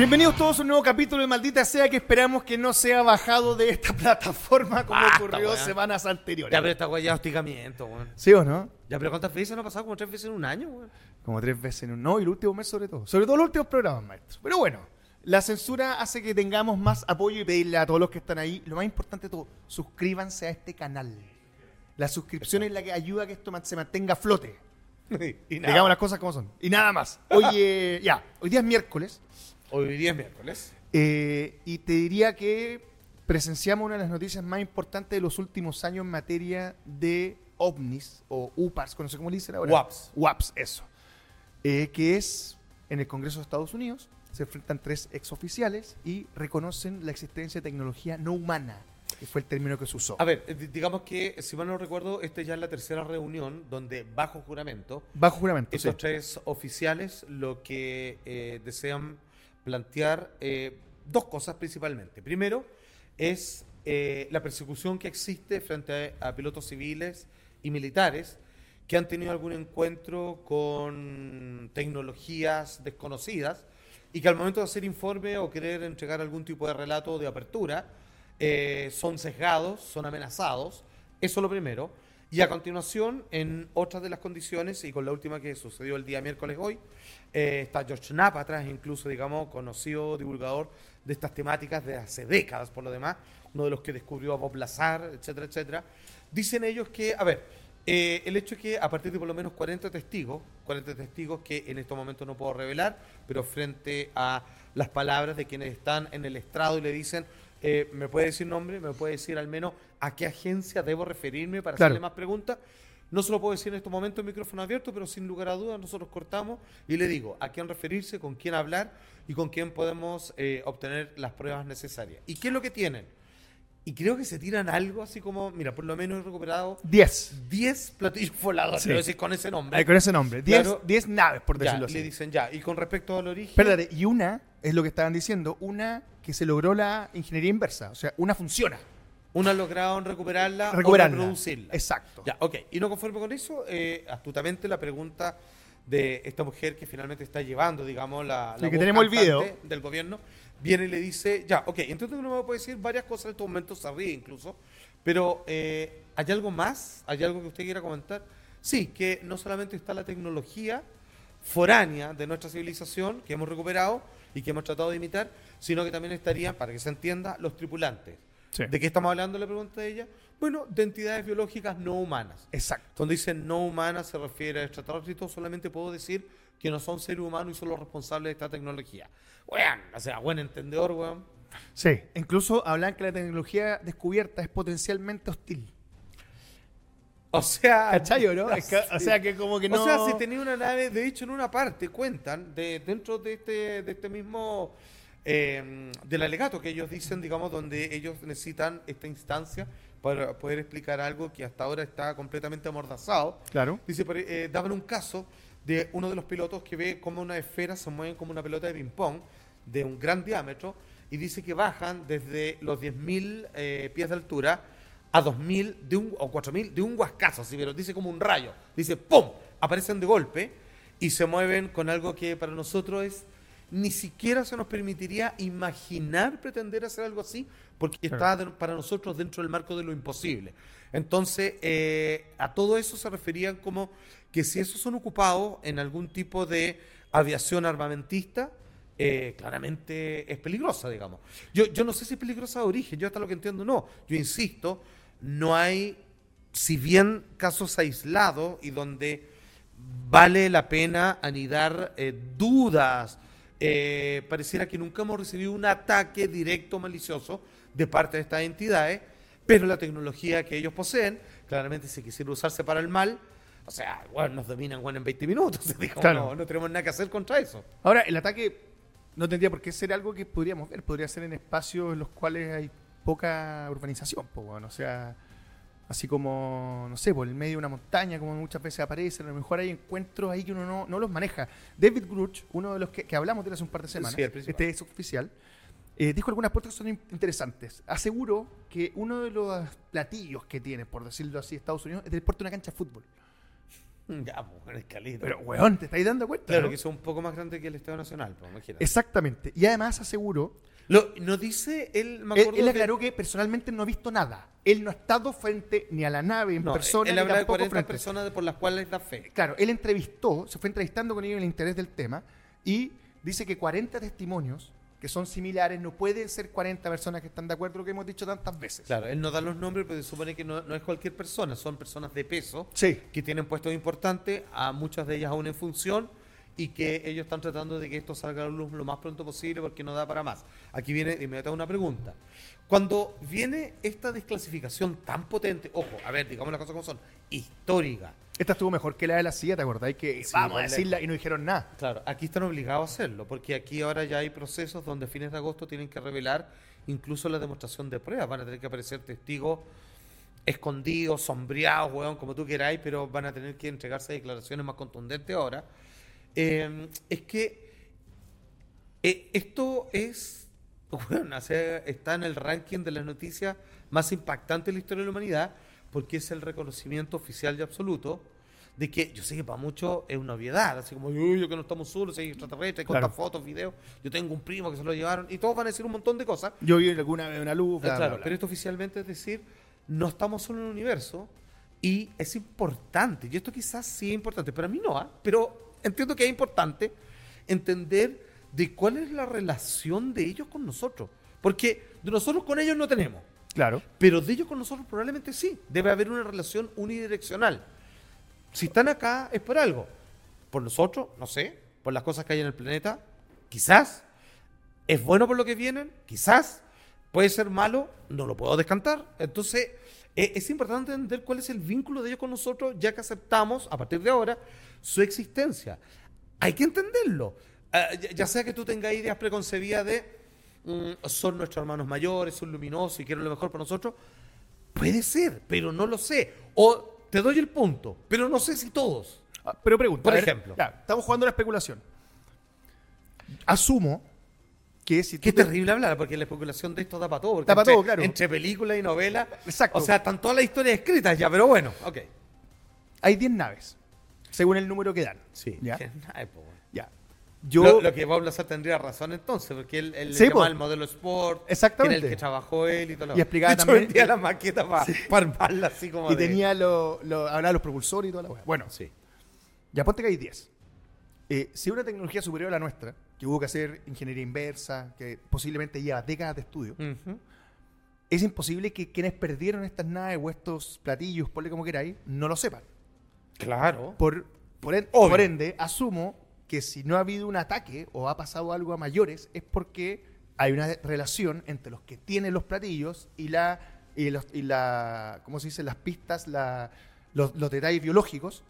Bienvenidos todos a un nuevo capítulo de Maldita Sea que esperamos que no sea bajado de esta plataforma como Basta, ocurrió weón. semanas anteriores. Ya, pero esta weá ya hostigamiento, weón. ¿Sí o no? Ya, pero ¿cuántas veces no ha pasado? Como tres veces en un año, weón. Como tres veces en un... No, y el último mes sobre todo. Sobre todo los últimos programas, maestro. Pero bueno, la censura hace que tengamos más apoyo y pedirle a todos los que están ahí, lo más importante de todo, suscríbanse a este canal. La suscripción es la que ayuda a que esto se mantenga a flote. y Digamos las cosas como son. Y nada más. Oye, ya, hoy día es miércoles. Hoy día es miércoles. Eh, y te diría que presenciamos una de las noticias más importantes de los últimos años en materia de ovnis o UPAs, no sé cómo le dicen ahora. WAPs. WAPs, eso. Eh, que es en el Congreso de Estados Unidos. Se enfrentan tres exoficiales y reconocen la existencia de tecnología no humana, que fue el término que se usó. A ver, eh, di- digamos que, si mal no recuerdo, esta ya es la tercera reunión donde, bajo juramento, Bajo juramento. estos sí. tres oficiales lo que eh, desean plantear eh, dos cosas principalmente. Primero, es eh, la persecución que existe frente a, pilotos civiles y militares que han tenido algún encuentro con tecnologías desconocidas y que al momento de hacer informe o querer entregar algún tipo de relato de apertura, eh, son sesgados, son amenazados. Eso es lo primero. Y a continuación, en otras de las condiciones, y con la última que sucedió el día miércoles hoy, eh, está George Knapp atrás, incluso, digamos, conocido divulgador de estas temáticas de hace décadas, por lo demás, uno de los que descubrió a Bob Lazar, etcétera, etcétera. Dicen ellos que, a ver, eh, el hecho es que a partir de por lo menos 40 testigos, 40 testigos que en estos momentos no puedo revelar, pero frente a las palabras de quienes están en el estrado y le dicen, eh, ¿me puede decir nombre? ¿Me puede decir al menos a qué agencia debo referirme para Claro. hacerle más preguntas? No se lo puedo decir en estos momentos en micrófono abierto, pero sin lugar a dudas nosotros cortamos y le digo a quién referirse, con quién hablar y con quién podemos eh, obtener las pruebas necesarias. ¿Y qué es lo que tienen? Y creo que se tiran algo así como, mira, por lo menos he recuperado 10. 10 platillos voladores, Sí. decir, con ese nombre. Con ese nombre. 10 Claro. 10 naves, por Ya, decirlo y le así. dicen ya. Y con respecto al origen... Espérate, y una, es lo que estaban diciendo, una que se logró la ingeniería inversa. O sea, una funciona. Una lograron recuperarla, Recuperarla. o reproducirla. Exacto. Ya, ok. Y no conforme con eso, eh, astutamente la pregunta de esta mujer que finalmente está llevando, digamos, la, la que tenemos el video. del gobierno, viene y le dice, ya, ok, entonces uno me puede decir varias cosas en estos momentos, se ríe incluso, pero eh, ¿hay algo más? ¿Hay algo que usted quiera comentar? Sí, que no solamente está la tecnología foránea de nuestra civilización que hemos recuperado y que hemos tratado de imitar, sino que también estarían, para que se entienda, los tripulantes. Sí. ¿De qué estamos hablando? La pregunta de ella. Bueno, de entidades biológicas no humanas. Exacto. Cuando dicen no humanas se refiere a extraterrestres, solamente puedo decir que no son seres humanos y son los responsables de esta tecnología. Weón, o sea, buen entendedor, weón. Sí. Incluso hablan que la tecnología descubierta es potencialmente hostil. O sea, ¿Cachai o no? Es que- o sea, que como que no- O sea, si tenía una nave, de hecho, en una parte cuentan, de, dentro de este, de este mismo, eh, del alegato que ellos dicen, digamos, donde ellos necesitan esta instancia para poder explicar algo que hasta ahora está completamente amordazado. Claro. Dice, por- eh, daban un caso de uno de los pilotos que ve cómo una esfera se mueve como una pelota de ping-pong de un gran diámetro y dice que bajan desde los 10.000 eh, pies de altura a 2.000 de un, o 4.000 de un huascazo, así, pero dice como un rayo. Dice, ¡pum! Aparecen de golpe y se mueven con algo que para nosotros es ni siquiera se nos permitiría imaginar pretender hacer algo así, porque está de- para nosotros dentro del marco de lo imposible. Entonces, eh, a todo eso se referían como que si esos son ocupados en algún tipo de aviación armamentista, eh, claramente es peligrosa, digamos. Yo, yo no sé si es peligrosa de origen, yo hasta lo que entiendo no. Yo insisto, no hay, si bien casos aislados y donde vale la pena anidar eh, dudas, eh, pareciera que nunca hemos recibido un ataque directo malicioso de parte de estas entidades, pero la tecnología que ellos poseen, claramente si quisiera usarse para el mal, o sea, bueno, nos dominan bueno, en 20 minutos, Claro. no, no tenemos nada que hacer contra eso. Ahora, el ataque no tendría por qué ser algo que podríamos ver. Podría ser en espacios en los cuales hay poca urbanización, weón. O sea, así como, no sé, por el medio de una montaña, como muchas veces aparecen. A lo mejor hay encuentros ahí que uno no, no los maneja. David Gruch, uno de los que, que hablamos de él hace un par de semanas, Sí, este es oficial, eh, dijo algunas puertas que son in- interesantes. Aseguró que uno de los platillos que tiene, por decirlo así, Estados Unidos, es el puerto de una cancha de fútbol. Ya, pues, es caleta. Pero, weón, ¿te estáis dando cuenta? claro, no? que es un poco más grande que el Estadio Nacional, pues, imagínate. Exactamente. Y además aseguró, Lo, no dice él, me él, acuerdo él aclaró que personalmente no ha visto nada. Él no ha estado frente ni a la nave en no, persona, él ni habla de tampoco 40 frente. personas por las cuales da fe. Claro, él entrevistó, se fue entrevistando con ellos en el interés del tema y dice que 40 testimonios que son similares no pueden ser 40 personas que están de acuerdo, lo que hemos dicho tantas veces. Claro, él no da los nombres, pero se supone que no, no es cualquier persona, son personas de peso Sí. que tienen puestos importantes, a muchas de ellas aún en función, y que ellos están tratando de que esto salga a la luz lo más pronto posible porque no da para más. Aquí viene de inmediato una pregunta. Cuando viene esta desclasificación tan potente, ojo, a ver, digamos las cosas como son, histórica, Esta estuvo mejor que la de la silla, ¿te acordáis? Que Sí, vamos a decirla y no dijeron nada. Claro, aquí están obligados a hacerlo, porque aquí ahora ya hay procesos donde a fines de agosto tienen que revelar incluso la demostración de pruebas. Van a tener que aparecer testigos escondidos, sombreados, weón, como tú queráis, pero van a tener que entregarse declaraciones más contundentes ahora. Eh, es que eh, esto es, bueno, o sea, está en el ranking de las noticias más impactantes de la historia de la humanidad, porque es el reconocimiento oficial y absoluto de que yo sé que para muchos es una obviedad, así como, uy, yo que no estamos solos, hay extraterrestres, Claro. fotos, videos, yo tengo un primo que se lo llevaron, y todos van a decir un montón de cosas. Yo vi alguna vez una luz, bla, Ah, claro, bla, bla. pero esto oficialmente es decir, no estamos solo en el universo y es importante, y esto quizás sí es importante, para mí no, ¿ah? pero entiendo que es importante entender de cuál es la relación de ellos con nosotros, porque de nosotros con ellos no tenemos, Claro. pero de ellos con nosotros probablemente sí, debe haber una relación unidireccional. Si están acá es por algo, por nosotros, no sé, por las cosas que hay en el planeta, quizás, es bueno por lo que vienen, quizás, puede ser malo, no lo puedo descantar. Entonces, e- es importante entender cuál es el vínculo de ellos con nosotros, ya que aceptamos, a partir de ahora, su existencia. Hay que entenderlo. Ah, ya- sea que tú tengas ideas preconcebidas de mm, son nuestros hermanos mayores, son luminosos y quieren lo mejor para nosotros, puede ser, pero no lo sé. O te doy el punto, pero no sé si todos. Ah, Pero pregunta. Por ver, ejemplo. ya, estamos jugando a la especulación. Asumo que si Qué te- terrible hablar, porque la especulación de esto da para todo. Da pa' entre- todo, claro. Entre película y novela. Exacto. O sea, están todas las historias escritas ya, pero bueno, ok. hay 10 naves, según el número que dan. Sí. ¿Ya? Que- po. Ya. Yo, Lo, lo que Bob Lazar tendría razón entonces, porque él, él Sí, le llamaba el modelo Sport, Exactamente. que era el que trabajó él y todo lo Y explicaba hecho, también- vendía la maqueta para armarla así como y de- tenía lo, lo- hablaba de los propulsores y toda la weá. Bueno, Sí. ya ponte que hay 10. Eh, si una tecnología superior a la nuestra, que hubo que hacer ingeniería inversa, que posiblemente lleva décadas de estudio, es imposible que quienes perdieron estas naves o estos platillos, ponle como queráis, no lo sepan. Claro. Por, por, en- Obvio. por ende, asumo que si no ha habido un ataque o ha pasado algo a mayores, es porque hay una relación entre los que tienen los platillos y la, y los, y la ¿cómo se dice? Las pistas, la, los, los detalles biológicos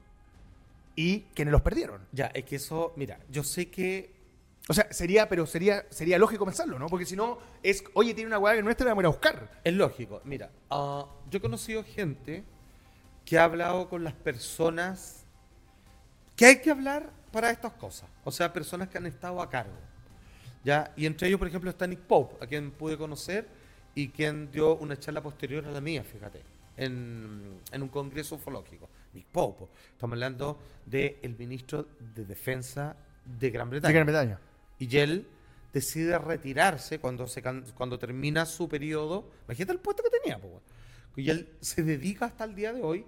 y quienes los perdieron. Ya, es que eso, mira, yo sé que O sea, sería, pero sería, sería lógico pensarlo, ¿no? Porque si no, es, oye, tiene una hueá que nuestra, la vamos a buscar. Es lógico. Mira, ah, yo he conocido gente que ha hablado con las personas que hay que hablar para estas cosas. O sea, personas que han estado a cargo. ¿ya? Y entre ellos, por ejemplo, está Nick Pope, a quien pude conocer y quien dio una charla posterior a la mía, fíjate, en, en un congreso ufológico. Nick Pope. Estamos hablando del ministro de Defensa de Gran Bretaña. De Gran Bretaña. Y él decide retirarse cuando, se, cuando termina su periodo. Imagínate el puesto que tenía, po, weón. Y él se dedica hasta el día de hoy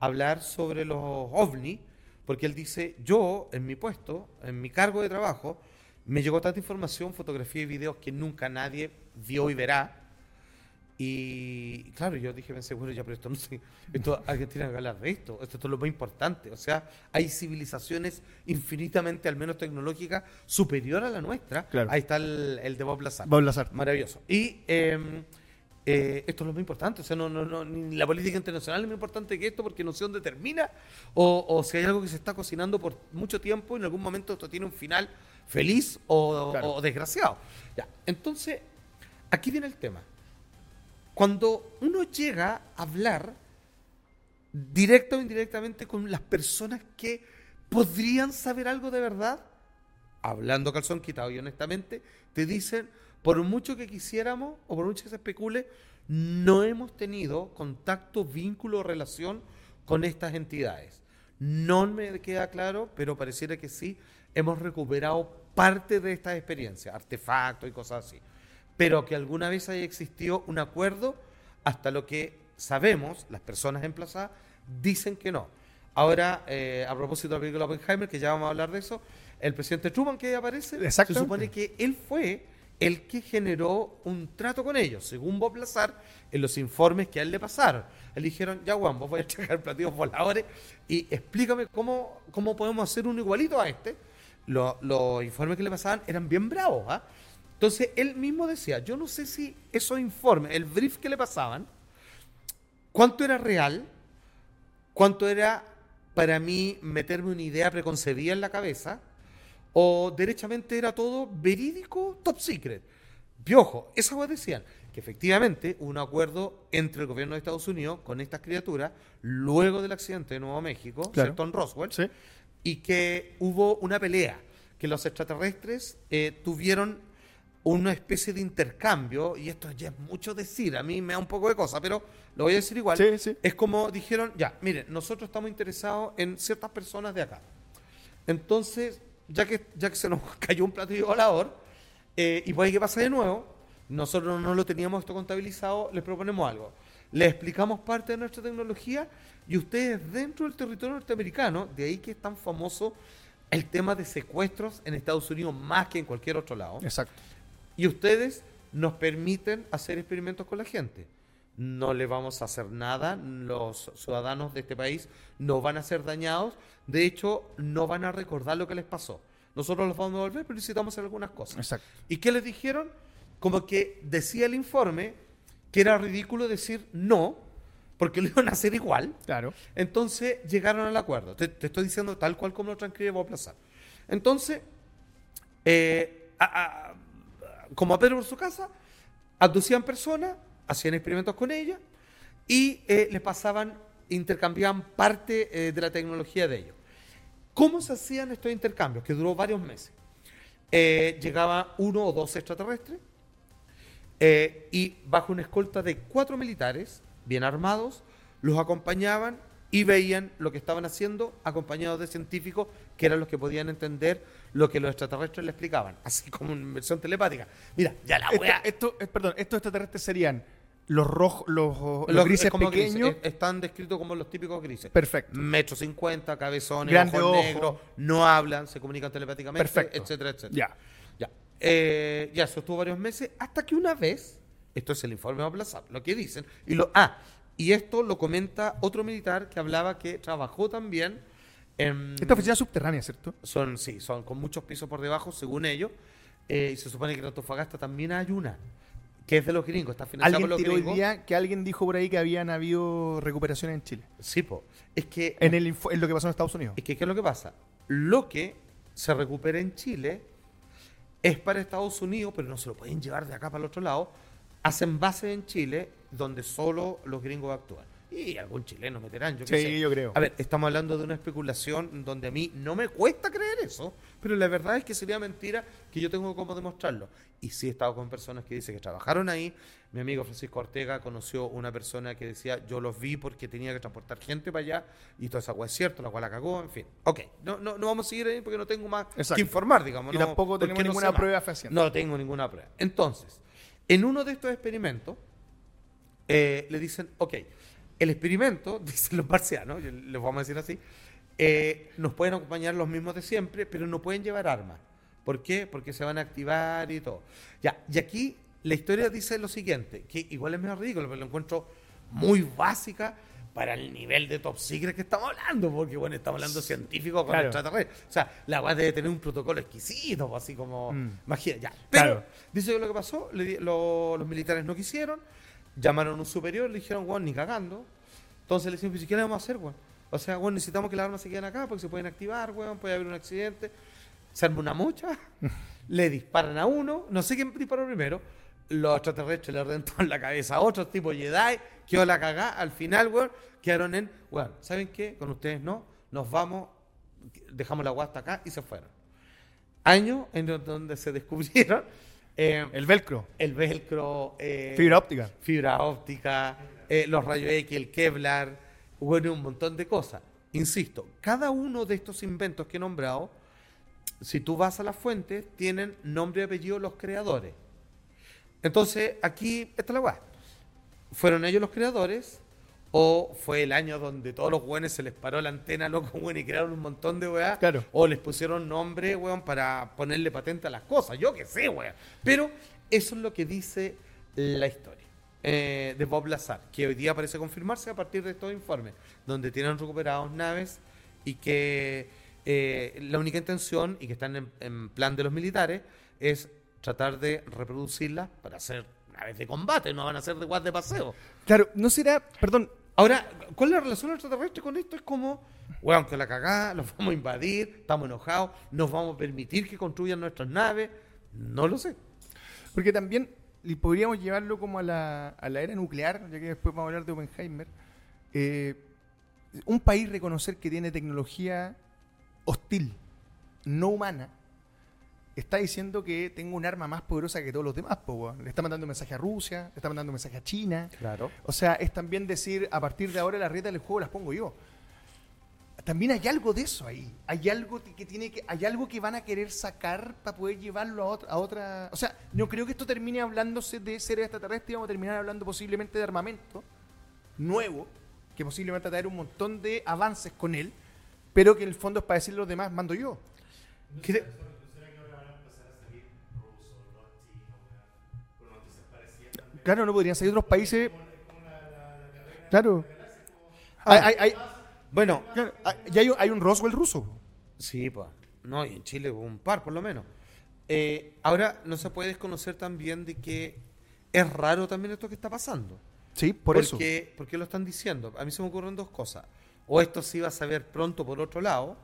hablar sobre los ovnis, porque él dice, yo en mi puesto, en mi cargo de trabajo, me llegó tanta información, fotografía y videos que nunca nadie vio y verá. Y claro, yo dije, pensé, bueno, ya, pero esto no sé, esto alguien tiene que hablar de esto, esto, es lo más importante. O sea, hay civilizaciones infinitamente, al menos tecnológicas, superior a la nuestra. Claro. Ahí está el, el de Bob Lazar. Bob Lazar. Maravilloso. Y eh, eh, esto es lo más importante. O sea, no, no, no, ni la política internacional es más importante que esto porque no sé dónde termina o, o si hay algo que se está cocinando por mucho tiempo y en algún momento esto tiene un final feliz o, Claro. o desgraciado. Ya. Entonces, aquí viene el tema. Cuando uno llega a hablar directa o indirectamente con las personas que podrían saber algo de verdad, hablando calzón quitado y honestamente, te dicen, por mucho que quisiéramos o por mucho que se especule, no hemos tenido contacto, vínculo o relación con estas entidades. No me queda claro, pero pareciera que sí, hemos recuperado parte de estas experiencias, artefactos y cosas así. Pero que alguna vez haya existido un acuerdo, hasta lo que sabemos, las personas emplazadas dicen que no. Ahora, eh, a propósito de la película Oppenheimer, que ya vamos a hablar de eso, el presidente Truman que aparece, se supone que él fue el que generó un trato con ellos, según Bob Lazar, en los informes que a él le pasaron. Le dijeron, ya Juan, vos voy a checar platillos voladores y explícame cómo, cómo podemos hacer uno igualito a este. Lo- los informes que le pasaban eran bien bravos, ¿ah? Entonces, él mismo decía, yo no sé si esos informes, el brief que le pasaban, cuánto era real, cuánto era para mí meterme una idea preconcebida en la cabeza, o derechamente era todo verídico, top secret. Piojo, esa cosa decían que efectivamente hubo un acuerdo entre el gobierno de Estados Unidos con estas criaturas luego del accidente de Nuevo México, Claro. ¿cierto? En Roswell, Sí. y que hubo una pelea, que los extraterrestres eh, tuvieron una especie de intercambio, y esto ya es mucho decir, a mí me da un poco de cosa, pero lo voy a decir igual. Sí, sí. Es como dijeron, ya, miren, nosotros estamos interesados en ciertas personas de acá. Entonces, ya que, ya que se nos cayó un platillo volador, eh, y puede que pase de nuevo, nosotros no lo teníamos esto contabilizado, les proponemos algo. Les explicamos parte de nuestra tecnología y ustedes dentro del territorio norteamericano, de ahí que es tan famoso el tema de secuestros en Estados Unidos más que en cualquier otro lado. Exacto. Y ustedes nos permiten hacer experimentos con la gente. No le vamos a hacer nada, los ciudadanos de este país no van a ser dañados, de hecho no van a recordar lo que les pasó. Nosotros los vamos a devolver, pero necesitamos hacer algunas cosas. Exacto. ¿Y qué les dijeron? Como que decía el informe que era ridículo decir no, porque lo iban a hacer igual. Claro. Entonces llegaron al acuerdo. Te, te estoy diciendo tal cual como lo transcribe Bob Lazar. Entonces, eh, a- a- como a Pedro por su casa, abducían personas, hacían experimentos con ellas y eh, les pasaban, intercambiaban parte eh, de la tecnología de ellos. ¿Cómo se hacían estos intercambios? Que duró varios meses. Eh, llegaba uno o dos extraterrestres eh, y bajo una escolta de cuatro militares bien armados, los acompañaban y veían lo que estaban haciendo acompañados de científicos que eran los que podían entender lo que los extraterrestres le explicaban, así como en versión telepática. Mira, ya la Este- wea. esto, perdón, estos extraterrestres serían los rojos, los, los Los grises es como grises, pequeños. es- están descritos como los típicos grises. Perfecto. Metro cincuenta, cabezones, Grande ojos ojo. negros, no hablan, se comunican telepáticamente, Perfecto. etcétera, etcétera. Ya. Ya. Eh, ya, eso estuvo varios meses, hasta que una vez, esto es el informe de lo que dicen, y lo, ah, y esto lo comenta otro militar que hablaba que trabajó también en... Esta oficina subterránea, ¿cierto? Son, sí, son con muchos pisos por debajo, según ellos, eh, y se supone que en Antofagasta también hay una, que es de los gringos, está financiada por los tiró hoy día que alguien dijo por ahí que habían habido recuperaciones en Chile. Sí, po. Es que En, el, en lo que pasó en Estados Unidos. Es que, ¿qué es lo que pasa? Lo que se recupera en Chile es para Estados Unidos, pero no se lo pueden llevar de acá para el otro lado. Hacen base en Chile, donde solo los gringos actúan. Y algún chileno meterán, yo qué Sí, sé. yo creo. A ver, estamos hablando de una especulación donde a mí no me cuesta creer eso, pero la verdad es que sería mentira que yo tengo cómo demostrarlo. Y sí he estado con personas que dicen que trabajaron ahí. Mi amigo Francisco Ortega conoció una persona que decía, yo los vi porque tenía que transportar gente para allá y toda esa agua es cierto, la cual la cagó, en fin. Ok, no, no, no vamos a seguir ahí porque no tengo más Exacto. que informar, digamos. Y no, tampoco tenemos no ninguna prueba fehaciente. No tengo ninguna prueba. Entonces, en uno de estos experimentos, eh, le dicen, ok, el experimento, dicen los marcianos, les vamos a decir así, eh, nos pueden acompañar los mismos de siempre, pero no pueden llevar armas. ¿Por qué? Porque se van a activar y todo. Ya, y aquí la historia dice lo siguiente, que igual es medio ridículo, pero lo encuentro muy básica para el nivel de top secret que estamos hablando, porque bueno, estamos hablando científicos con Claro. extraterrestres. O sea, la weá debe tener un protocolo exquisito, pues, así como, Mm. imagina, ya. Pero, Claro. dice que lo que pasó, le lo- los militares no quisieron, llamaron a un superior, le dijeron, weón, ni cagando. Entonces le pues, ¿qué le vamos a hacer, weón? O sea, weón, necesitamos que las armas se queden acá porque se pueden activar, weón, puede haber un accidente. Se arma una mocha, le disparan a uno, no sé quién disparó primero, los extraterrestres le reventaron la cabeza a otros tipo Jedi, quedó la cagá, al final, weón, quedaron en, weón, ¿saben qué? Con ustedes no, nos vamos, dejamos la guasta acá y se fueron. Años en donde se descubrieron eh, El velcro. el velcro, eh, Fibra óptica. fibra óptica, eh, los rayos X, el Kevlar, bueno, un montón de cosas. insisto, cada uno de estos inventos que he nombrado, si tú vas a la fuente, tienen nombre y apellido los creadores. Entonces, aquí está la weá. ¿Fueron ellos los creadores? ¿O fue el año donde todos los weones se les paró la antena, loco, weón, y crearon un montón de weá? Claro. O les pusieron nombre, weón, para ponerle patente a las cosas. Yo qué sé, weón. Pero eso es lo que dice la historia eh, de Bob Lazar, que hoy día parece confirmarse a partir de estos informes, donde tienen recuperados naves y que eh, la única intención, y que están en, en plan de los militares, es tratar de reproducirlas para hacer naves de combate, no van a ser de guas de paseo. Claro, no será, perdón, Ahora, ¿cuál es la relación extraterrestre con esto? Es como, weón, que la cagada, los vamos a invadir, estamos enojados, nos vamos a permitir que construyan nuestras naves. No lo sé. porque también podríamos llevarlo como a la, a la era nuclear, ya que después vamos a hablar de Oppenheimer. Eh, un país reconocer que tiene tecnología hostil, no humana, está diciendo que tengo un arma más poderosa que todos los demás. po, weón. le está mandando un mensaje a Rusia, le está mandando un mensaje a China. Claro. O sea, es también decir, a partir de ahora las reglas del juego las pongo yo. También hay algo de eso ahí. Hay algo que tiene que, hay algo que van a querer sacar para poder llevarlo a otra, a otra. O sea, no creo que esto termine hablándose de seres extraterrestres, vamos a terminar hablando posiblemente de armamento nuevo, que posiblemente va a traer un montón de avances con él, pero que en el fondo es para decirle a los demás, mando yo. Claro, no podrían salir otros países. Claro. Hay, hay- hay- Bueno, claro, hay- y hay, un- hay un Roswell ruso. sí, pues. No, y en Chile hubo un par, por lo menos. Eh, ahora, no se puede desconocer también de que es raro también esto que está pasando. Sí, por eso. porque, ¿Por qué lo están diciendo? A mí se me ocurren dos cosas. O esto se iba a saber pronto por otro lado,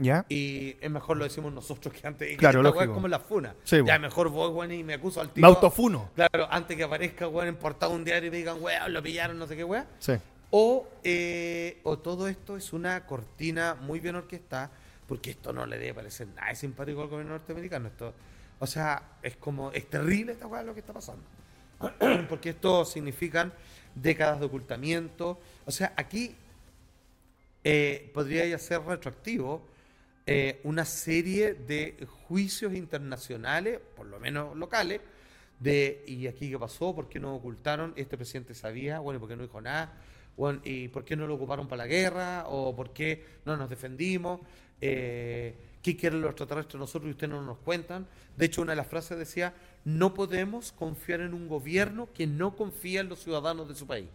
¿Ya? y es mejor lo decimos nosotros que antes. que Claro, lógico. es como la funa. Sí, ya mejor voy, weón, y me acuso al Me tiro. autofuno. Claro, antes que aparezca, weón, en portada un diario y me digan, weón, lo pillaron, no sé qué, weón. Sí. O, eh, o todo esto es una cortina muy bien orquestada, porque esto no le debe parecer nada simpático al gobierno norteamericano. Esto, o sea, es como, es terrible esta weá lo que está pasando. porque esto significan décadas de ocultamiento. O sea, aquí eh, podría ya ser retroactivo eh, una serie de juicios internacionales, por lo menos locales, de ¿y aquí qué pasó? ¿Por qué no ocultaron? ¿Este presidente sabía? Bueno, ¿y por qué no dijo nada? Bueno, ¿y por qué no lo ocuparon para la guerra? ¿O por qué no nos defendimos? Eh, ¿Qué quieren los extraterrestres nosotros y ustedes no nos cuentan? De hecho, una de las frases decía, no podemos confiar en un gobierno que no confía en los ciudadanos de su país.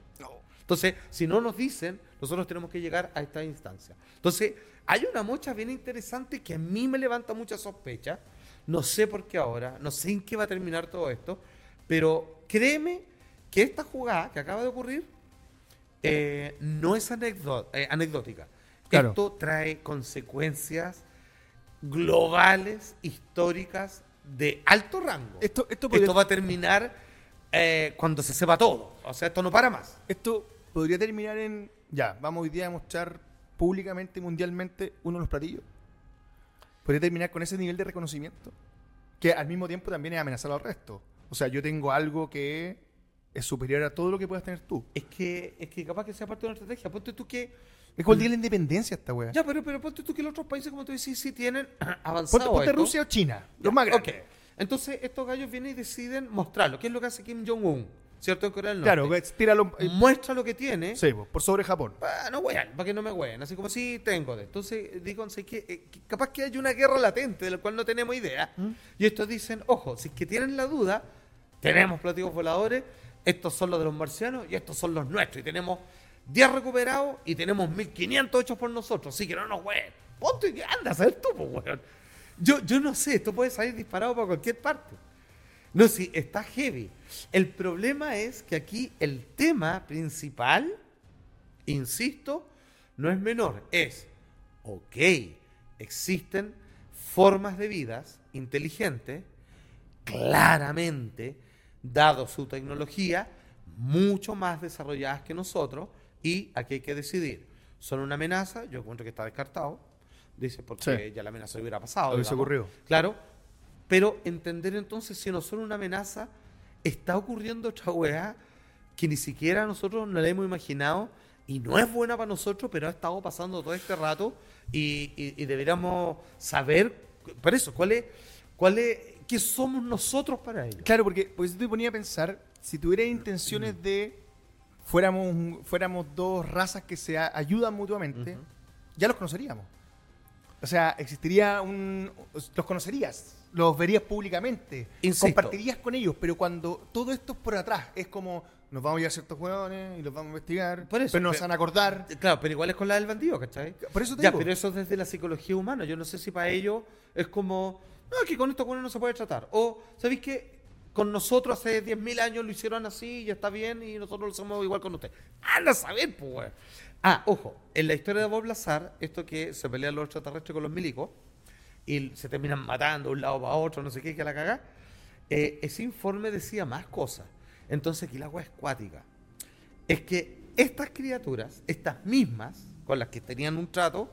Entonces, si no nos dicen, nosotros tenemos que llegar a esta instancia. Entonces, hay una mocha bien interesante que a mí me levanta mucha sospecha. No sé por qué ahora, no sé en qué va a terminar todo esto, pero créeme que esta jugada que acaba de ocurrir eh, no es eh, anecdótica. Claro. Esto trae consecuencias globales, históricas, de alto rango. Esto, esto, podría, Esto va a terminar eh, cuando se sepa todo. O sea, esto no para más. esto podría terminar en. Ya, vamos hoy día a mostrar públicamente, mundialmente, uno de los platillos. Podría terminar con ese nivel de reconocimiento. Que al mismo tiempo también es amenazar al resto. O sea, yo tengo algo que es superior a todo lo que puedas tener tú. Es que, es que capaz que sea parte de una estrategia. Ponte tú que. Es como el día de la independencia esta wea. Ya, pero, pero ponte tú que los otros países, como tú decís, sí tienen Ponte, avanzado. ponte esto. Rusia o China, los más grandes. ok. Entonces, estos gallos vienen y deciden mostrarlo. ¿Qué es lo que hace Kim Jong-un? ¿Cierto? En Corea del Norte. Claro, tíralo. eh, Muestra lo que tiene. sí, por sobre Japón. Para no wean, para que no me wean. Así como, sí, tengo de. Entonces, digo, sé que, eh, que capaz que hay una guerra latente de la cual no tenemos idea. ¿Mm? Y estos dicen, ojo, si es que tienen la duda, tenemos platillos voladores, estos son los de los marcianos y estos son los nuestros. Y tenemos 10 recuperados y tenemos 1500 hechos por nosotros. Así que no nos ween. Ponte y anda a hacer tú, pues, weón. Yo, yo no sé, esto puede salir disparado para cualquier parte. No, sí, está heavy. El problema es que aquí el tema principal, insisto, no es menor. Es, ok, existen formas de vidas inteligentes, claramente, dado su tecnología, mucho más desarrolladas que nosotros, y aquí hay que decidir. ¿Son una amenaza? Yo encuentro que está descartado. Dice, porque Sí. ya la amenaza hubiera pasado. Hubiese ocurrido. Claro, pero entender entonces si no son una amenaza, está ocurriendo otra weá que ni siquiera nosotros no la hemos imaginado y no es buena para nosotros, pero ha estado pasando todo este rato y, y- y deberíamos saber, por eso, cuál es, cuál es, qué somos nosotros para ellos. Claro, porque, porque si te ponía a pensar, si tuvieras intenciones de fuéramos, fuéramos dos razas que se ayudan mutuamente, ya los conoceríamos. O sea, existiría un... Los conocerías, los verías públicamente, Insisto. compartirías con ellos, pero cuando todo esto es por atrás, es como nos vamos a ir a ciertos hueones y los vamos a investigar, Por eso, pero nos pero- van a acordar. Claro, pero igual es con la del bandido, ¿cachai? Por eso te Ya, digo. pero eso es desde la psicología humana. Yo no sé si para ellos es como, no, que con esto con no se puede tratar. O, ¿sabéis qué? Con nosotros hace 10.000 años lo hicieron así y está bien y nosotros lo hacemos igual con usted. Anda a saber, pues. Ah, ojo, en la historia de Bob Lazar, esto que se pelean los extraterrestres con los milicos y se terminan matando de un lado para otro, no sé qué, que la caga, eh, ese informe decía más cosas. Entonces aquí la agua es cuática. Es que estas criaturas, estas mismas, con las que tenían un trato,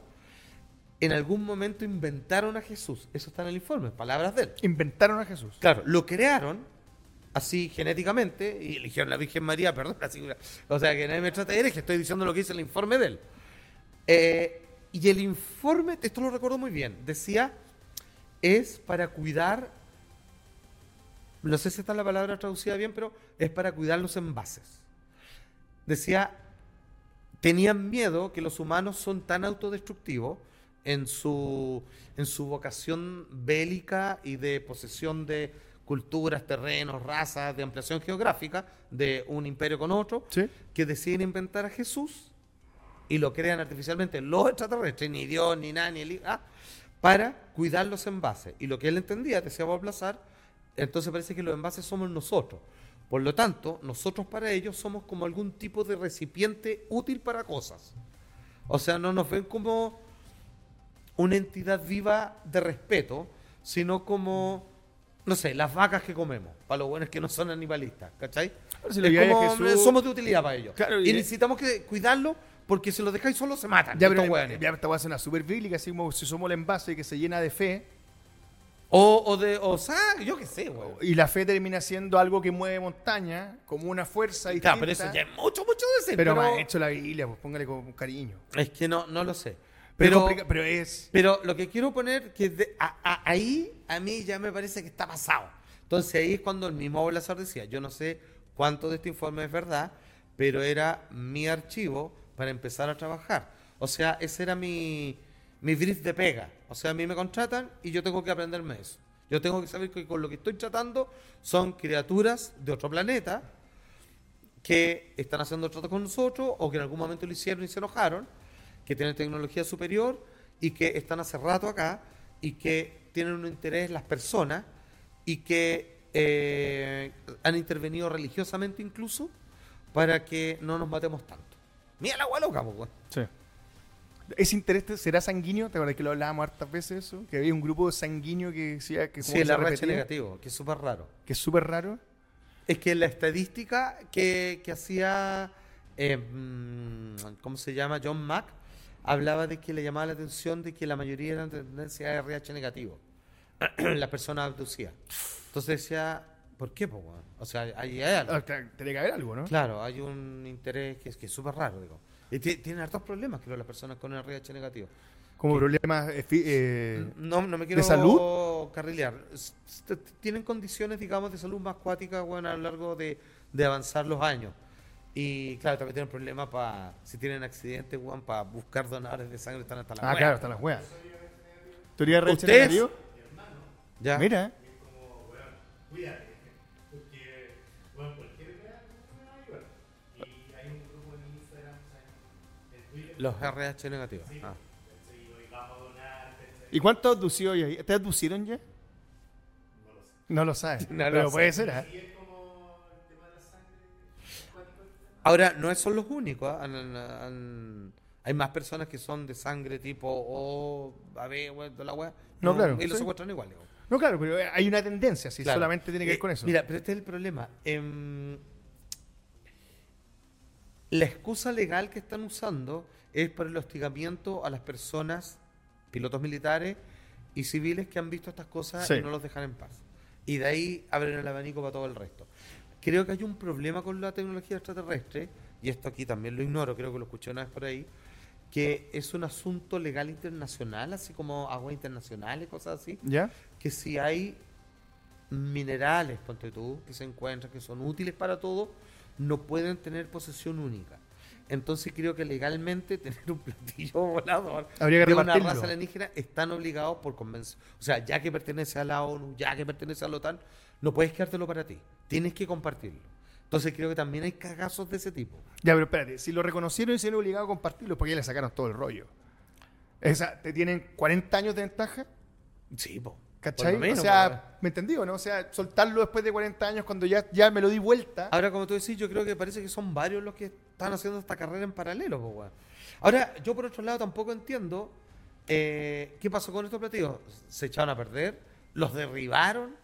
en algún momento inventaron a Jesús. Eso está en el informe, palabras de él. Inventaron a Jesús. Claro, lo crearon así genéticamente y eligieron la Virgen María, perdón, así, o sea que nadie me trate de hereje, estoy diciendo lo que dice el informe de él. Eh, y el informe, esto lo recuerdo muy bien, decía, es para cuidar, no sé si está la palabra traducida bien, pero es para cuidar los envases. Decía, tenían miedo que los humanos son tan autodestructivos en su, en su vocación bélica y de posesión de culturas, terrenos, razas, de ampliación geográfica de un imperio con otro, Sí. que deciden inventar a Jesús y lo crean artificialmente los extraterrestres, ni Dios, ni nada, ni el ah, para cuidar los envases. Y lo que él entendía, decía Bob Lazar, entonces parece que los envases somos nosotros. Por lo tanto, nosotros para ellos somos como algún tipo de recipiente útil para cosas. O sea, no nos ven como una entidad viva de respeto, sino como, no sé, las vacas que comemos, para los buenos que no son animalistas, ¿cachai? Si Es a como, Jesús- somos de utilidad para ellos. Claro, y y- necesitamos que cuidarlo porque si los dejáis solos se matan. Ya, pero hueones. ya esta va a ser una super bíblica, así como si somos el envase que se llena de fe, O, o de, o sea, yo qué sé, weón. y la fe termina siendo algo que mueve montaña, como una fuerza distinta. Claro, pero eso ya es mucho, mucho decir. Pero Pero, me ha hecho la Biblia, pues póngale con cariño. es que no, no lo sé. Pero, Pero, es. pero lo que quiero poner, que de- a- a- ahí a mí ya me parece que está pasado. Entonces ahí es cuando el mismo Bolazar decía, yo no sé cuánto de este informe es verdad, pero era mi archivo para empezar a trabajar. O sea, ese era mi, mi brief de pega. O sea, a mí me contratan y yo tengo que aprenderme eso. Yo tengo que saber que con lo que estoy tratando son criaturas de otro planeta que están haciendo trato con nosotros o que en algún momento lo hicieron y se enojaron, que tienen tecnología superior y que están hace rato acá y que tienen un interés las personas y que eh, han intervenido religiosamente incluso para que no nos matemos tanto. Mira la agua loca, weón. Sí. ¿Ese interés te- será sanguíneo? ¿Te acuerdas que lo hablábamos hartas veces eso? Que había un grupo sanguíneo que decía que, Sí, RH repetía, negativo, que es súper raro. que es súper raro. Es que la estadística que, que hacía, eh, mm, ¿cómo se llama? John Mack, hablaba de que le llamaba la atención de que la mayoría eran de tendencia a RH negativo, las personas abducidas. Entonces decía, ¿por qué? po? O sea, hay, hay algo. Ah, Tiene que haber algo, ¿no? Claro, hay un interés que es que es súper raro, digo. Y ti- tienen hartos problemas, creo, las personas con RH negativo. Como problemas. eh, eh, No, no me quiero salud? carrilear. Tienen condiciones, digamos, de salud más cuáticas bueno, a lo largo de, de avanzar los años. Y claro, también tienen problemas para, si tienen accidentes, weón, para buscar donadores de sangre, están hasta la ah, claro, están las weas. ¿Teoría de RH ¿Ustedes? Ya. Mira, ¿eh? Cuídate, porque, bueno, cualquier idea me va a ayudar. Y hay un grupo en Instagram, ¿sabes? en Twitter, Los RH negativos. Ah. ¿cachai? y vamos a donar, ¿cachai? ¿Y cuántos abducidos hay ahí? ¿Te abducieron ya? no lo sé. No lo sabes. No lo pero sé. puede ser, ¿eh? Y es como Ahora, no son los únicos. ¿ah? Han- han- hay más personas que son de sangre tipo O, AB, weón, de la wea. No, claro, Y los sí. secuestran igual. No, claro, pero hay una tendencia, si Claro. solamente tiene que ver Eh, con eso. Mira, pero este es el problema. Em, la excusa legal que están usando es por el hostigamiento a las personas, pilotos militares y civiles que han visto estas cosas Sí. y no los dejan en paz. Y de ahí abren el abanico para todo el resto. Creo que hay un problema con la tecnología extraterrestre y esto aquí también lo ignoro, creo que lo escuché una vez por ahí, que es un asunto legal internacional, así como aguas internacionales, cosas así, ¿Ya? que si hay minerales, ponte tú, que se encuentran, que son útiles para todo, no pueden tener posesión única. Entonces creo que legalmente tener un platillo volador Habría que de una raza alienígena están obligados por convención. O sea, ya que pertenece a la ONU, ya que pertenece a la OTAN, no puedes quedártelo para ti. Tienes que compartirlo. Entonces creo que también hay cagazos de ese tipo. Ya, pero espérate, si lo reconocieron y se han obligado a compartirlo, ¿por qué le sacaron todo el rollo? Esa, ¿Te tienen 40 años de ventaja? Sí, po. ¿Cachai? Menos, o sea, ¿me entendí o no? O sea, soltarlo después de 40 años cuando ya, ya me lo di vuelta. Ahora, como tú decís, yo creo que parece que son varios los que están haciendo esta carrera en paralelo, po, weón. Ahora, yo por otro lado tampoco entiendo eh, qué pasó con estos platillos. ¿Se echaron a perder? ¿Los derribaron?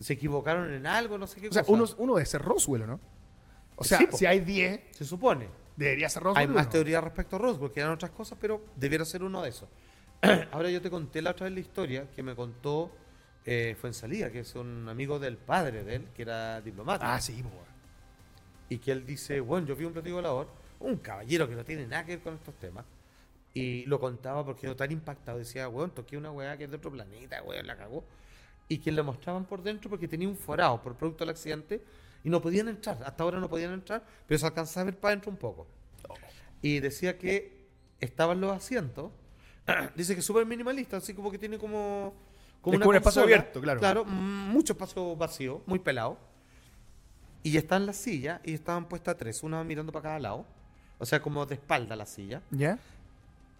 ¿Se equivocaron en algo? No sé qué o sea, cosa. uno, uno debe ser Roswell, ¿o ¿no? O sea, Sí, si hay 10, Se supone. debería ser Roswell. Hay más uno. teorías respecto a Roswell, que eran otras cosas, pero debiera ser uno de esos. Ahora yo te conté la otra vez la historia que me contó eh, Fuensalía, que es un amigo del padre de él, que era diplomático. Ah, sí, weón. y que él dice, bueno, yo vi un platillo volador, un caballero que no tiene nada que ver con estos temas, y lo contaba porque quedó tan impactado, decía, weón, toqué una weá que es de otro planeta, weón, la cagó, y que le mostraban por dentro porque tenía un forado por producto del accidente, y no podían entrar, hasta ahora no podían entrar, pero se alcanzaba a ver para adentro un poco. Y decía que estaban los asientos, dice que es súper minimalista, así como que tiene como... Como un espacio abierto, claro. Claro, mm, mucho espacio vacío, muy pelado. Y están las sillas y estaban puestas tres, una mirando para cada lado. O sea, como de espalda la silla. ¿Ya?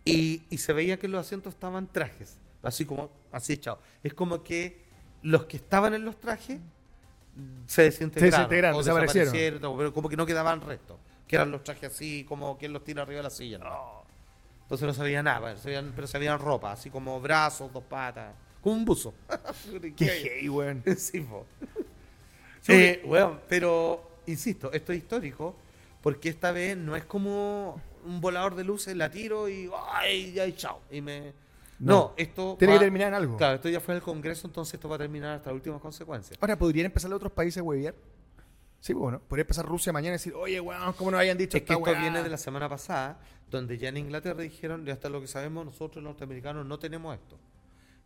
Y, y se veía que los asientos estaban trajes, así como, así echados. Es como que los que estaban en los trajes se desintegraron. desintegraron, o desaparecieron. desaparecieron, pero como que no quedaban restos. Que eran los trajes así, como quien los tira arriba de la silla. ¿no? Entonces no se veía nada, se pero se veían ropa, así como brazos, dos patas, como un buzo. Qué hey, weón. Sí, po. Eh, weón, pero, insisto, esto es histórico porque esta vez no es como un volador de luces, la tiro y ¡ay! Ya, chao. Y me... No, No. esto. Tiene va- que terminar en algo. Claro, esto ya fue en el Congreso, entonces esto va a terminar hasta las últimas consecuencias. Ahora, ¿podrían empezar los otros países a huevear? Sí, pues, bueno. Podría empezar Rusia mañana y decir, oye, weón, ¿cómo nos habían dicho Es que esto weá? viene de la semana pasada, donde ya en Inglaterra dijeron, ya hasta lo que sabemos, nosotros los norteamericanos no tenemos esto.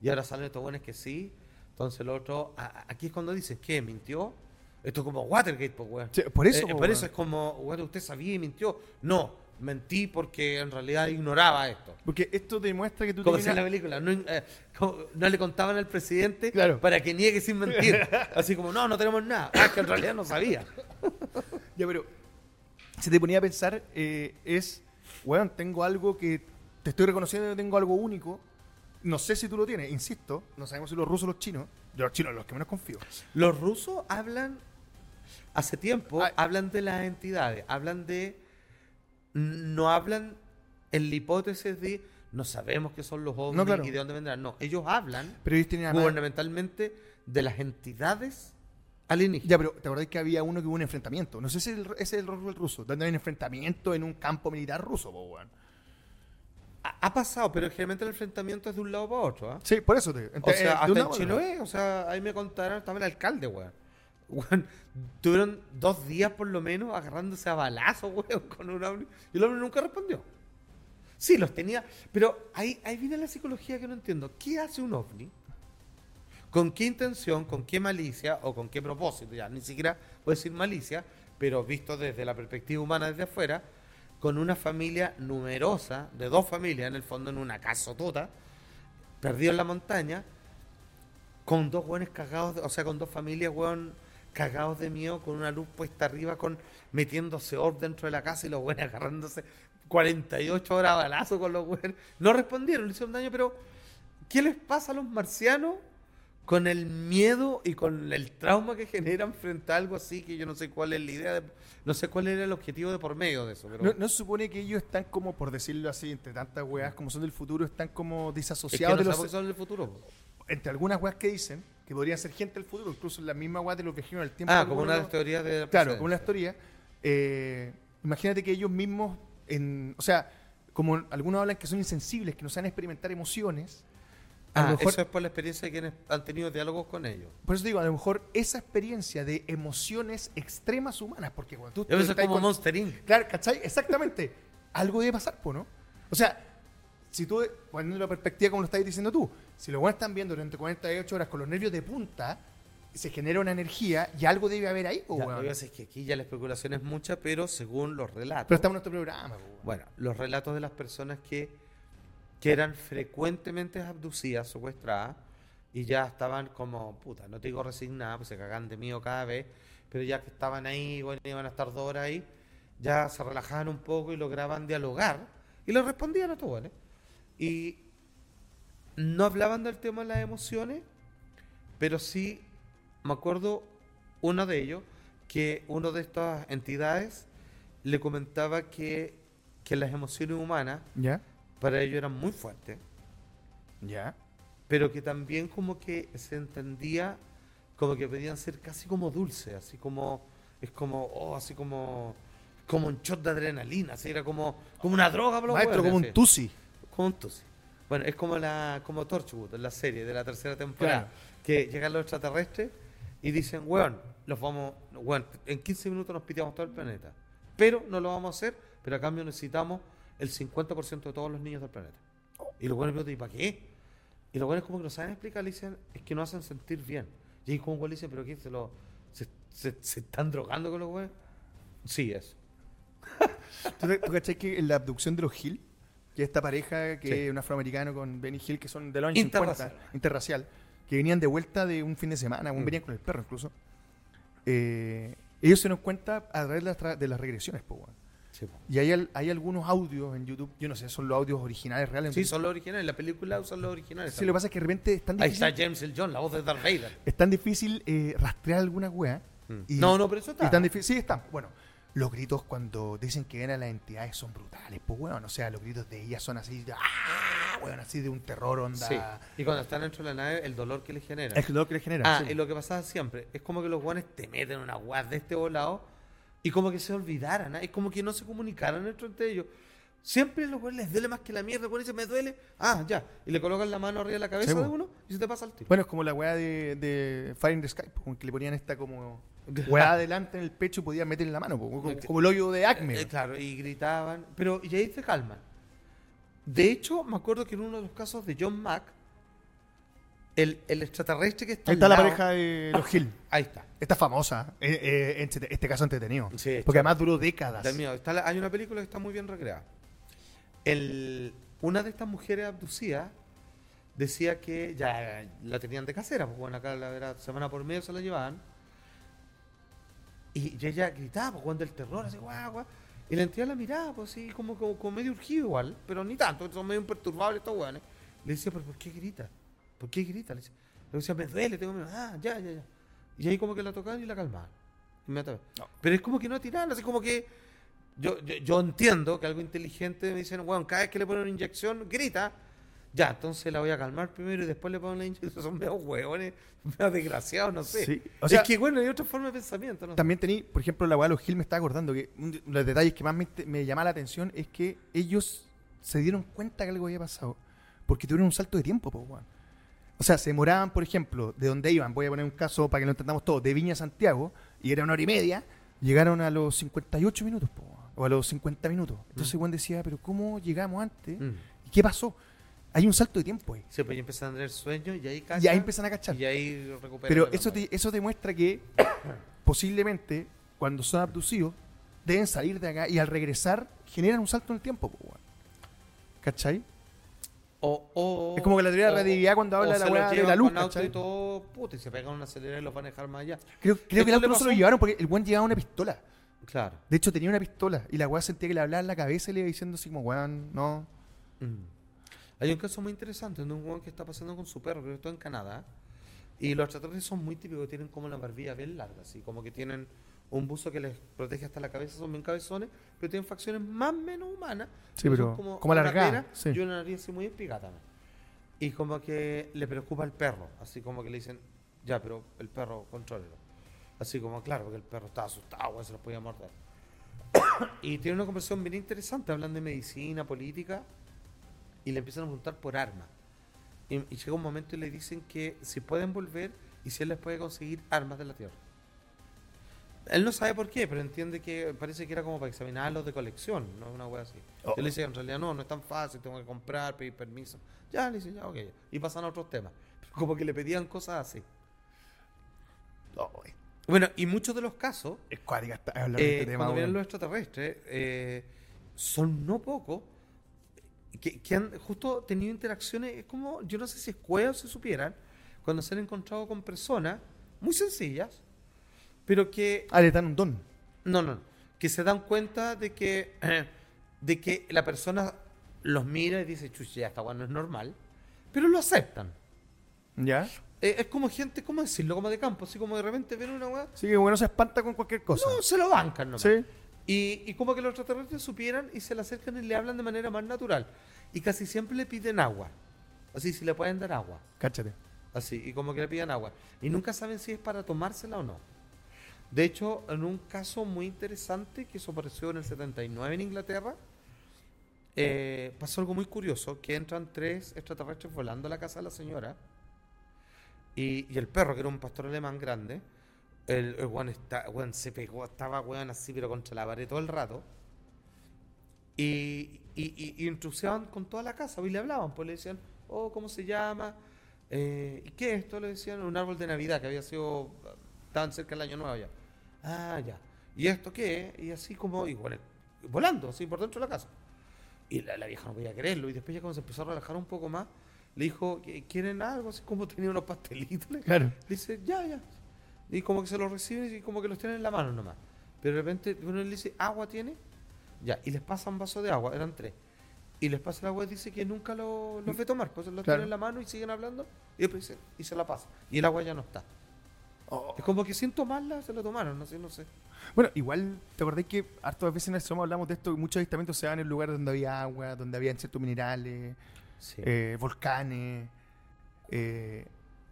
Y ahora salen estos buenos que sí. Entonces lo otro, a- aquí es cuando dicen, ¿qué? ¿Mintió? Esto es como Watergate, pues, weón. Sí, por eso, Eh, po, por eso es como, weón, usted sabía y mintió. No, mentí porque en realidad ignoraba esto. Porque esto demuestra que tú Como decía en la película, no, eh, como- no le contaban al presidente Claro. para que niegue sin mentir. Así como, no, no tenemos nada. Ah, que en realidad no sabía. Ya, pero si te ponía a pensar, eh, es, weón, tengo algo que te estoy reconociendo que tengo algo único. No sé si tú lo tienes, insisto. No sabemos si los rusos o los chinos. Yo los chinos, los que menos confío. Los rusos hablan, hace tiempo, hablan de las entidades, hablan de, no hablan en la hipótesis de, no sabemos qué son los ovnis No, claro. y de dónde vendrán. No, ellos hablan Pero ellos gubernamentalmente de las entidades alienígenas. Ya, pero ¿te acordás que había uno que hubo un enfrentamiento? No sé si ese es el Roswell ruso. Donde hay un enfrentamiento en un campo militar ruso, po, weón. Ha, ha pasado, pero generalmente el enfrentamiento es de un lado para otro. ¿ah? Sí, por eso te. O sea, hasta en Chile Chiloé, o sea, ahí me contaron, estaba el alcalde, weón. Tuvieron dos días por lo menos agarrándose a balazos, weón, con un ovni. Y el hombre nunca respondió. Sí, los tenía. Pero ahí, ahí viene la psicología que no entiendo. ¿Qué hace un ovni? ¿Con qué intención, con qué malicia o con qué propósito? Ya, ni siquiera puedo decir malicia, pero visto desde la perspectiva humana desde afuera, con una familia numerosa, de dos familias en el fondo, en una casotota, perdido en la montaña, con dos hueones cagados, o sea, con dos familias, hueón, cagados de miedo, con una luz puesta arriba, con metiéndose or dentro de la casa y los hueones agarrándose 48 horas a balazo con los hueones. No respondieron, le hicieron daño, pero ¿qué les pasa a los marcianos con el miedo y con el trauma que generan frente a algo así que yo no sé cuál es la idea, de- no sé cuál era el objetivo de por medio de eso? Pero No, no se supone que ellos están como, por decirlo así, entre tantas weas como son del futuro, están como es que disasociados no de los. son en el futuro. Entre algunas weas que dicen, que podrían ser gente del futuro, incluso la misma weas de los viajeros del tiempo. Ah, como una de las teorías de... Claro, como una historia. eh, imagínate que ellos mismos, en, o sea, como algunos hablan que son insensibles, que no saben experimentar emociones, a lo Ah, mejor, eso es por la experiencia de quienes han tenido diálogos con ellos. por eso digo, a lo mejor esa experiencia de emociones extremas humanas, porque cuando tú ser estás como con- Monster Inc. Claro, ¿cachai? Exactamente. Algo debe pasar, ¿no? O sea, si tú, poniendo la perspectiva como lo estás diciendo tú, si los buenos están viendo durante 48 horas con los nervios de punta, se genera una energía y algo debe haber ahí, po, Ya, lo que pasa es que aquí ya la especulación es mucha, pero según los relatos. Pero estamos en nuestro programa, po, weón. Bueno, los relatos de las personas que, que eran frecuentemente abducidas, secuestradas, y ya estaban como, puta, no te digo resignadas, pues se cagan de miedo cada vez, pero ya que estaban ahí, bueno, iban a estar dos horas ahí, ya se relajaban un poco y lograban dialogar, y les respondían a todo, ¿vale? Y no hablaban del tema de las emociones, pero sí, me acuerdo uno de ellos, que uno de estas entidades le comentaba que, que las emociones humanas ¿Ya? para ellos eran muy fuertes, ¿Ya? pero que también como que se entendía como que podían ser casi como dulces, así como, es como, oh, así como, como un shot de adrenalina, así era como, como una droga Maestro, como así. un tusi. Bueno, es como la como Torchwood la serie de la tercera temporada. Claro. Que llegan los extraterrestres y dicen, weón, los vamos, weón, en 15 minutos nos piteamos todo el planeta. Pero no lo vamos a hacer, pero a cambio necesitamos el 50% de todos los niños del planeta. Y los buenos preguntan, ¿y para qué? Y los buenos como que no saben explicar, le dicen, es que nos hacen sentir bien. Y ahí como igual dicen, ¿pero qué? ¿Se, lo, se, se- se están drogando con los buenos? Sí, eso. ¿Tú, tú cachai que en la abducción de los Hill, que esta pareja que Sí. es un afroamericano con Benny Hill, que son de los años 50, Interracial. interracial, que venían de vuelta de un fin de semana, Mm. venían con el perro incluso, eh, ellos se nos cuenta a través de las, de las regresiones, po. Sí, po. Y hay, hay algunos audios en YouTube, yo no sé, son los audios originales reales. Sí, son los originales. La película usan los originales. Sí, lo que pasa es que de repente es tan Ahí difícil, está James L. John, la voz de Darth Vader. es tan difícil eh, rastrear alguna wea. Y- no, no, pero eso está. Y tan difícil, sí, están. Bueno, los gritos cuando dicen que ven a las entidades son brutales, pues weón, o sea, los gritos de ellas son así, de, ¡ah! weón, así de un terror onda. Sí. Y cuando están dentro de la nave, el dolor que les genera. Es lo que les genera. ah, sí. y lo que pasaba siempre, es como que los guanes te meten una guas de este volado y como que se olvidaran, ¿ah? es como que no se comunicaran dentro entre ellos. Siempre los guanes les duele más que la mierda, el dice, me duele, ah, ya. Y le colocan la mano arriba de la cabeza Sí, de uno y se te pasa el tiro. Bueno, es como la weá de, de Fire in the Sky, que le ponían esta como weá adelante en el pecho y podían meterle la mano, como, como el hoyo de Acme. Eh, claro, y gritaban, pero y ahí se calman. De hecho, me acuerdo que en uno de los casos de John Mack, el, el extraterrestre que está Ahí al está la pareja de los Hill. Ahí está. Esta famosa, eh, eh, este, caso entretenido. Sí, porque además duró décadas. Está la- hay una película que está muy bien recreada. El, una de estas mujeres abducidas decía que ya la tenían de casera, pues bueno, acá la verdad, semana por medio se la llevaban. Y, ella gritaba, pues, cuando el terror, así, guau, guau. Y la entidad la miraba, pues así, como, como, como medio urgido igual, pero ni tanto, son medio imperturbables estos weones. Le decía, pero ¿por qué grita? ¿Por qué grita? Le decía, le decía, me duele, tengo miedo. Ah, ya, ya, ya. Y ahí como que la tocaban y la calmaban. Inmediatamente. Pero es como que no tiraban, así como que yo, yo, yo entiendo que algo inteligente me dicen, bueno, cada vez que le ponen una inyección, grita. Ya, entonces la voy a calmar primero y después le ponen la inyección. Son medio hueones, medio desgraciados, no sé. Sí, o sea- es que bueno, hay otra forma de pensamiento, ¿no? También tení, por ejemplo, la weá de los Hill me está acordando que uno de los detalles que más me, me llama la atención es que ellos se dieron cuenta que algo había pasado porque tuvieron un salto de tiempo, po, weón. O sea, se demoraban, por ejemplo, de donde iban, voy a poner un caso para que lo entendamos todo, de Viña a Santiago, y era una hora y media, llegaron a los 58 minutos, po, o a los 50 minutos. Entonces, Juan decía, pero ¿cómo llegamos antes? Mm. ¿Y qué pasó? Hay un salto de tiempo ahí. Sí, pues ya empiezan a tener sueños y ahí Y cachan, ahí empiezan a cachar. Y ahí recuperan. Pero la eso, te- eso demuestra que posiblemente cuando son abducidos deben salir de acá y al regresar generan un salto en el tiempo. ¿Cachai? O, o- Es como que la teoría de o- relatividad cuando habla de la weá de la luz, auto y todo, puta, y se pegan una acelerada y los van a dejar más allá. Creo, creo que el auto no se lo llevaron porque el buen llevaba una pistola. Claro. De hecho, tenía una pistola y la weá sentía que le hablaba en la cabeza y le iba diciendo así como, weón, no. Mm. Hay un caso muy interesante de un weón que está pasando con su perro, creo que está en Canadá. Y los extraterrestres son muy típicos, tienen como la barbilla bien larga, así como que tienen un buzo que les protege hasta la cabeza, son bien cabezones, pero tienen facciones más o menos humanas. Sí, pero como, como una alargada, pera sí. Y una nariz así muy espigada también. Y como que le preocupa al perro, así como que le dicen, ya, pero el perro, contrólelo. Así como, claro, porque el perro estaba asustado, se los podía morder. y tiene una conversación bien interesante, hablan de medicina, política, y le empiezan a preguntar por armas. Y, y llega un momento y le dicen que si pueden volver y si él les puede conseguir armas de la tierra. Él no sabe por qué, pero entiende que parece que era como para examinarlos de colección, no una wea así. Oh. Él dice, en realidad no, no es tan fácil, tengo que comprar, pedir permiso. Ya, le dice, ya, ok. Y pasan a otros temas. Como que le pedían cosas así. Oh, Bueno, y muchos de los casos, es cuática de eh, este tema, cuando vienen los extraterrestres, eh, son no pocos que, que han justo tenido interacciones, es como, yo no sé si es cueva o si supieran, cuando se han encontrado con personas muy sencillas, pero que Ah, le dan un don. no, no, no. Que se dan cuenta de que, de que la persona los mira y dice, chucha, esta weá no es normal, pero lo aceptan. ¿Ya? Eh, es como gente, ¿cómo decirlo? Como de campo, así como de repente ven una weá. Sí, que bueno, se espanta con cualquier cosa. No, se lo bancan nomás. sí. Y, y como que los extraterrestres supieran y se le acercan y le hablan de manera más natural. Y casi siempre le piden agua. Así, si le pueden dar agua. Cáchate. Así, y como que le piden agua. Y nunca saben si es para tomársela o no. De hecho, en un caso muy interesante que eso apareció en el 79 en Inglaterra, eh, pasó algo muy curioso, que entran tres extraterrestres volando a la casa de la señora y, y el perro, que era un pastor alemán grande, el, el está, se pegó, estaba weón así, pero contra la pared todo el rato. Y, y, y, y intrusiaban con toda la casa, y le hablaban, pues le decían, oh, ¿cómo se llama? Eh, ¿Y qué es esto? Le decían, un árbol de Navidad que había sido tan cerca del año nuevo ya. Ah, ya. ¿Y esto qué? Y así como, y bueno, volando, así por dentro de la casa. Y la, la vieja no podía creerlo. Y después ya cuando se empezó a relajar un poco más, le dijo, "¿Qu- ¿quieren algo? Así como tenía unos pastelitos. Le Claro. dice, ya, ya. Y como que se los reciben y como que los tienen en la mano nomás. Pero de repente uno le dice, ¿agua tiene? Ya, y les pasa un vaso de agua, eran tres. Y les pasa el agua y dice que nunca lo, los ve tomar, pues los Claro. tienen en la mano y siguen hablando y después dice, y se la pasa. Y el agua ya no está. Oh. Es como que sin tomarla se lo tomaron, no sé, no sé. Bueno, igual, ¿te acordás que hartas veces en el Soma hablamos de esto? Muchos avistamientos se dan en lugares donde había agua, donde había ciertos minerales, Sí. eh, volcanes. eh,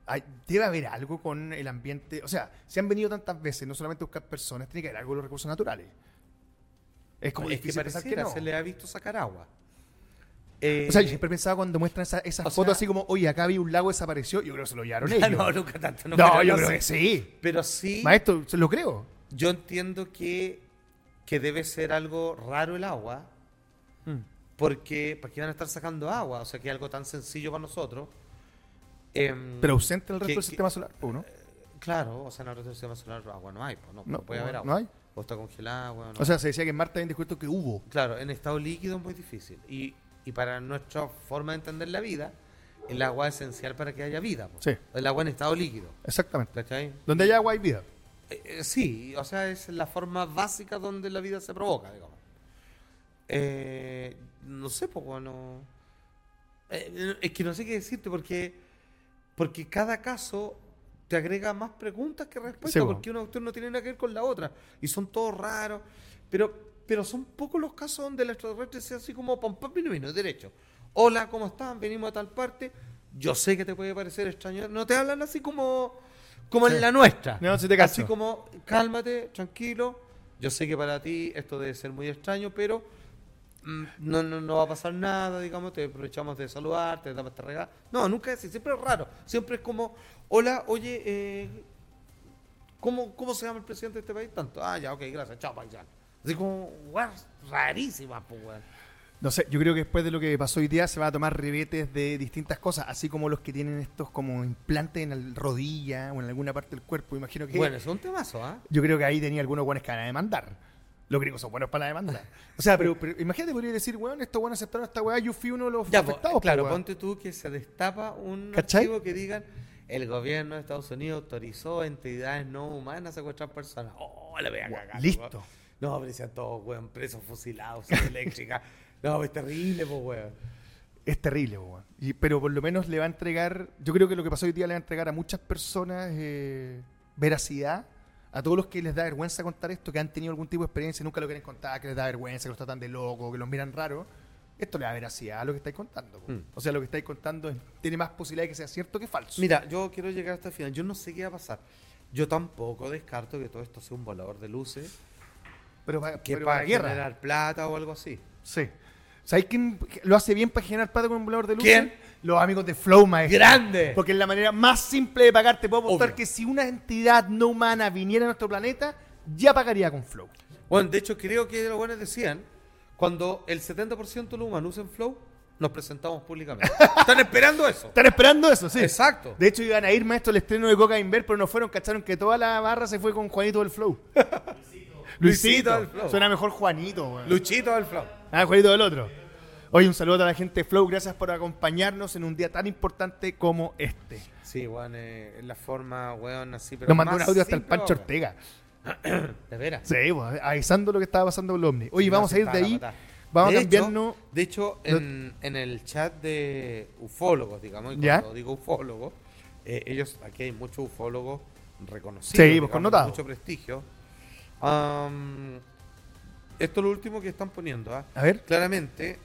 hay- debe haber algo con el ambiente. O sea, se han venido tantas veces, no solamente a buscar personas, tiene que haber algo con los recursos naturales. Es como es que difícil pensar que pareciera, no. se le ha visto sacar agua. Eh, O sea, yo siempre pensaba cuando muestran esa- esas fotos sea- así como, oye, acá había un lago desapareció, yo creo que se lo llevaron ellos. no, nunca tanto. No, pero yo no creo que sí. Pero sí, Maestro, lo creo. yo entiendo que, que debe ser algo raro el agua, porque ¿para qué van a estar sacando agua? O sea, que es algo tan sencillo para nosotros. Em, Pero ausente del resto que- del que- sistema solar, pues, ¿no? Claro, o sea, en el resto del sistema solar agua no hay, pues, no, No, no puede haber no agua. hay. O está congelada, agua, no. O sea, se decía que en Marte habían descubierto que hubo. Claro, en estado líquido es muy difícil. Y, y para nuestra forma de entender la vida, el agua es esencial para que haya vida. po. Sí. El agua en estado líquido. Exactamente. ¿Cachai? Donde hay agua hay vida. Eh, eh, sí, o sea, es la forma básica donde la vida se provoca, digamos. Eh, no sé, pues bueno. eh, es que no sé qué decirte porque, porque cada caso te agrega más preguntas que respuestas, Sí, po. porque una cuestión no tiene nada que ver con la otra. Y son todos raros. Pero, pero son pocos los casos donde el extraterrestre sea así como pam, pam, vino, vino, derecho. Hola, ¿cómo están? Venimos a tal parte. Yo sé que te puede parecer extraño. No te hablan así como, como Sí. en la nuestra. No, sí te cacho. Así como, cálmate, tranquilo. Yo sé que para ti esto debe ser muy extraño, pero no, no, no va a pasar nada, digamos, te aprovechamos de saludarte, te damos este regalo. No, nunca es así, siempre es raro. Siempre es como, hola, oye, eh, ¿cómo, ¿cómo se llama el presidente de este país? Tanto. Ah, ya, ok, gracias, chao, paisano. Así como, weas rarísimas, pues, weón. No sé, yo creo que después de lo que pasó hoy día se va a tomar rebetes de distintas cosas, así como los que tienen estos como implantes en la rodilla o en alguna parte del cuerpo. Imagino que Bueno, es un temazo, ¿ah? yo creo que ahí tenía algunos buenos que van a demandar. Los gringos son buenos para la demanda. O sea, pero, pero imagínate, podría decir, weón, estos buenos aceptaron esta weá, yo fui uno de los Ya, po, afectados. po, claro, weón. ponte tú que se destapa un ¿Cachai? archivo que digan el gobierno de Estados Unidos autorizó a entidades no humanas a secuestrar personas. Oh, la voy a cagar. Listo. weón. No, pero decían todos, weón, presos fusilados, sin eléctrica. No, es terrible, pues, weón. Es terrible, po, weón. Y, pero por lo menos le va a entregar, yo creo que lo que pasó hoy día le va a entregar a muchas personas eh, veracidad, a todos los que les da vergüenza contar esto, que han tenido algún tipo de experiencia y nunca lo quieren contar, que les da vergüenza, que los tratan de loco, que los miran raro. Esto le da veracidad a lo que estáis contando. Mm. O sea, lo que estáis contando es- tiene más posibilidad de que sea cierto que falso. Mira, yo quiero llegar hasta el final. Yo no sé qué va a pasar. Yo tampoco descarto que todo esto sea un volador de luces pero para, que pero para para guerra. generar plata o algo así. Sí. ¿Sabéis quién lo hace bien para generar plata con un volador de luces? ¿Quién? Los amigos de Flow, maestro. ¡Grande! Porque es la manera más simple de pagar. Te puedo apostar Obvio. que si una entidad no humana viniera a nuestro planeta, ya pagaría con Flow. Bueno, de hecho, creo que los buenos decían, cuando el 70% de los humanos usen Flow, nos presentamos públicamente. Están esperando eso. Están esperando eso, sí. Exacto. De hecho, iban a ir, maestro, al estreno de Coca Inver, pero no fueron, cacharon que toda la barra se fue con Juanito del Flow. Luisito del Flow. Suena mejor Juanito, weón. Luchito del Flow. Ah, Juanito del otro. Oye, un saludo a la gente de Flow. Gracias por acompañarnos en un día tan importante como este. Sí, weón, eh, la forma, weón, así, pero Nos mandó un audio hasta el Pancho weón. Ortega. De veras. Sí, pues, avisando lo que estaba pasando con el OVNI. Oye, Sí, vamos a ir de ahí. Vamos de a hecho- cambiarnos. de hecho, en, en el chat de ufólogos, digamos, y ¿Ya? cuando digo ufólogos, eh, ellos, aquí hay muchos ufólogos reconocidos. Sí, pues, digamos, connotados. Mucho prestigio. Esto es lo último que están poniendo. ¿ah? A ver. Claramente,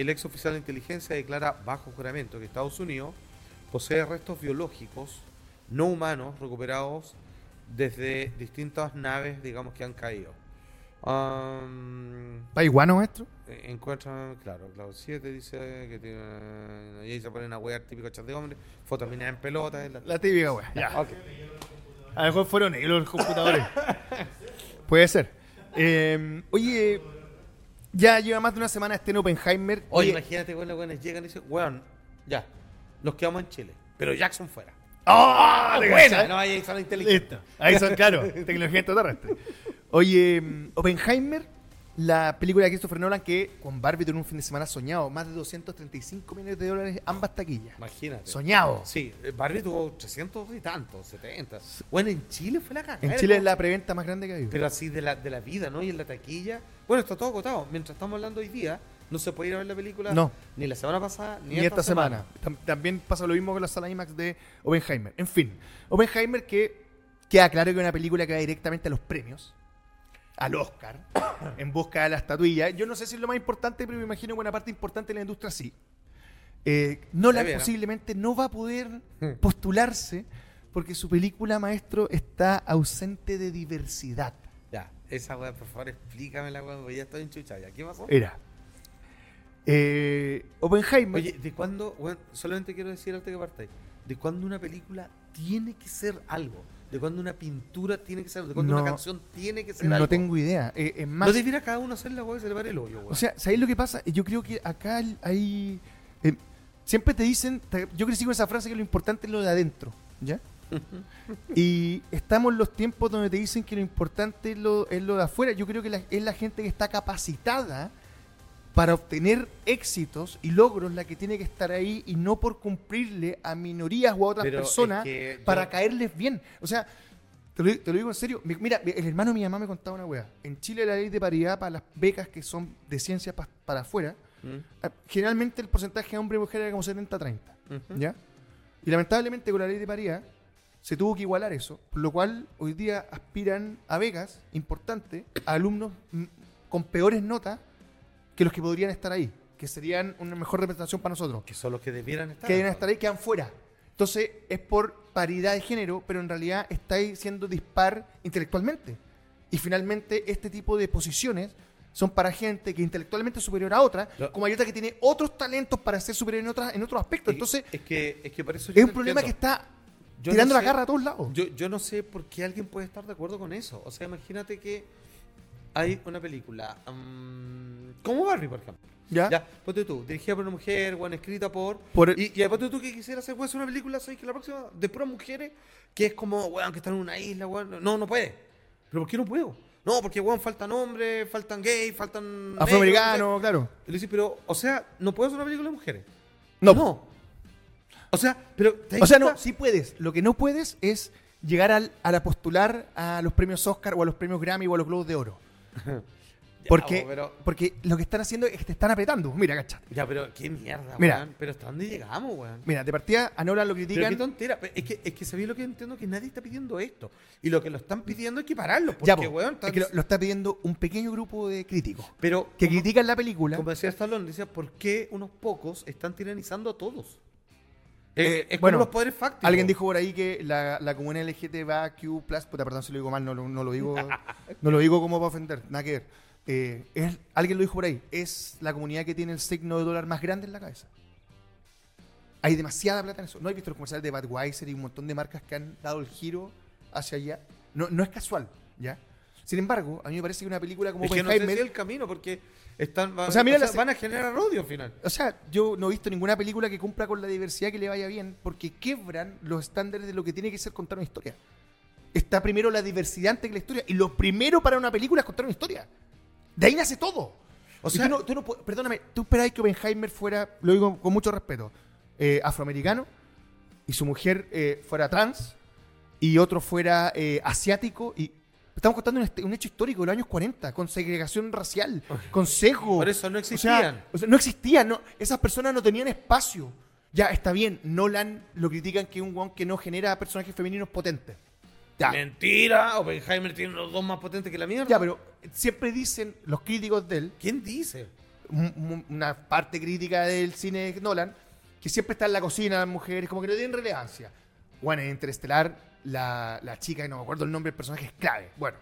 el ex oficial de inteligencia declara bajo juramento que Estados Unidos posee restos biológicos no humanos recuperados desde distintas naves, digamos, que han caído. Am, ¿Va iguano, maestro? eh, encuentran, claro, Cloud 7 dice que tiene. Y ahí se ponen a wear típico chat de hombre, fotos en pelota. la- La típica, weá. Ya. Ok. A lo mejor fueron ellos los computadores. Puede ser. Eh, oye, ya lleva más de una semana este en Oppenheimer. Oye, Oye, imagínate cuando los buenos llegan y dicen, weón, ya, nos quedamos en Chile, pero Jackson fuera. ¡Ah! ¿te buena, no, ahí son inteligentes. Listo. Ahí son, claro, tecnología extraterrestre. Oye, mm, Oppenheimer, la película de Christopher Nolan que con Barbie tuvo un fin de semana soñado, más de 235 millones de dólares ambas taquillas. Imagínate. Soñado. Sí, eh, Barbie tuvo 300 y tantos, 70. Bueno, en Chile fue la cagada. En Chile es la preventa más grande que hay. Pero así de la, de la vida, ¿no? Y en la taquilla. Bueno, está todo agotado. Mientras estamos hablando hoy día, no se puede ir a ver la película No. ni la semana pasada ni, Ni esta semana. Tam- También pasa lo mismo con la sala IMAX de Oppenheimer. En fin, Oppenheimer que queda claro que es una película que va directamente a los premios, al Oscar, en busca de la estatuilla. Yo no sé si es lo más importante, pero me imagino que una parte importante de la industria sí. Eh, De veras. posiblemente no va a poder Hmm. postularse porque su película, maestro, está ausente de diversidad. Ya, esa weá, por favor, explícamela, porque ya estoy enchuchada. ¿Ya? ¿Qué pasó? Era. Eh, Oppenheimer. Oye, ¿de cuándo, solamente quiero decir antes que partáis, de cuándo una película tiene que ser algo? ¿De cuándo una pintura tiene que ser? ¿De cuándo No. una canción tiene que ser no algo? tengo idea. Eh, es más, No debiera cada uno hacer la weá y se le el hoyo. O sea, ¿sabéis lo que pasa? Yo creo que acá hay... eh, siempre te dicen, yo crecí con esa frase que lo importante es lo de adentro, ¿ya? y estamos en los tiempos donde te dicen que lo importante es lo, es lo de afuera. Yo creo que la- es la gente que está capacitada para obtener éxitos y logros la que tiene que estar ahí y no por cumplirle a minorías o a otras Pero es personas yo- para caerles bien. O sea, te lo, te lo digo en serio. Mi- Mira, el hermano de mi mamá me contaba una weá. En Chile la ley de paridad para las becas que son de ciencia pa- para afuera, ¿Mm? ah, generalmente el porcentaje de hombre y mujer era como 70-30. Ujú. ¿Ya? Y lamentablemente con la ley de paridad se tuvo que igualar eso, por lo cual hoy día aspiran a becas importantes a alumnos mm, con peores notas que los que podrían estar ahí, que serían una mejor representación para nosotros. Que son los que debieran estar. Que deben estar ahí, quedan fuera. Entonces es por paridad de género, pero en realidad estáis siendo dispar intelectualmente. Y finalmente este tipo de posiciones son para gente que intelectualmente es superior a otra, como hay otra que tiene otros talentos para ser superior en, otras, en otros aspectos. Es- Entonces es que, es que por eso yo es un problema que está Yo tirando no la garra a todos lados. Yo, yo no sé por qué alguien puede estar de acuerdo con eso. O sea, imagínate que hay una película mm, como Barbie, por ejemplo. ¿Ya? Ya, ponte tú, dirigida por una mujer, bueno, escrita por. Por- y, y ponte tú que quisiera hacer pues, una película, ¿sabes? Que la próxima, de puras mujeres, que es como, weón, que están en una isla, weón. No, no puede. ¿Pero por qué no puedo? No, porque, weón, faltan hombres, faltan gays, faltan. negros, Afroamericano, no claro. Y le dice, pero, o sea, ¿no puedo hacer una película de mujeres? No. No. O sea, pero. ¿te das O sea, no, sí puedes. Lo que no puedes es llegar al, a la postular a los premios Oscar o a los premios Grammy o a los Globos de Oro. Ya, Porque, pero- porque lo que están haciendo es que te están apretando. Mira, cachate. Ya, pero qué mierda, Mira. weón. Pero ¿hasta dónde llegamos, weón? Mira, de partida a Nolan lo Pero critican. qué tontera. Pero Es que, es que sabía lo que entiendo que nadie está pidiendo esto. Y lo que lo están pidiendo hay que pararlo. Porque, ya, po, weón, es tan- que lo, lo está pidiendo un pequeño grupo de críticos Pero, que como, critican la película. como decía Stallone, decía, ¿por qué unos pocos están tiranizando a todos? Eh, es bueno, como los poderes fácticos. Alguien dijo por ahí que la, la comunidad LGTBQ+, puta, perdón si lo digo mal, no, lo- no lo digo no lo digo como para ofender, nada que ver. eh, es, alguien lo dijo por ahí, es la comunidad que tiene el signo de dólar más grande en la cabeza. Hay demasiada plata en eso. ¿No hay visto los comerciales de Budweiser y un montón de marcas que han dado el giro hacia allá? No, no es casual, ¿ya? Sin embargo, a mí me parece que una película como Es que no sé si el camino, porque están, van, O sea, mira la- van a generar odio al final. O sea, yo no he visto ninguna película que cumpla con la diversidad que le vaya bien, porque quebran los estándares de lo que tiene que ser contar una historia. Está primero la diversidad antes que la historia, y lo primero para una película es contar una historia. De ahí nace todo. O sea- tú no, tú no perdóname, tú esperabas que Oppenheimer fuera, lo digo con mucho respeto, eh, afroamericano, y su mujer eh, fuera trans, y otro fuera eh, asiático, y estamos contando un, un hecho histórico de los años 40, con segregación racial, con sesgo. Por eso no O sea, existían. o sea, no existían, no, esas personas no tenían espacio. Ya, está bien, Nolan lo critican que es un guan que no genera personajes femeninos potentes. Ya, Mentira, Oppenheimer tiene los dos más potentes que la mierda. ya, pero siempre dicen los críticos de él, ¿Quién dice? un- un- una parte crítica del cine de Nolan, que siempre está en la cocina las mujeres, como que no tienen relevancia. Bueno, en Interestelar, la, la chica, que no me acuerdo el nombre del personaje, es clave. Bueno,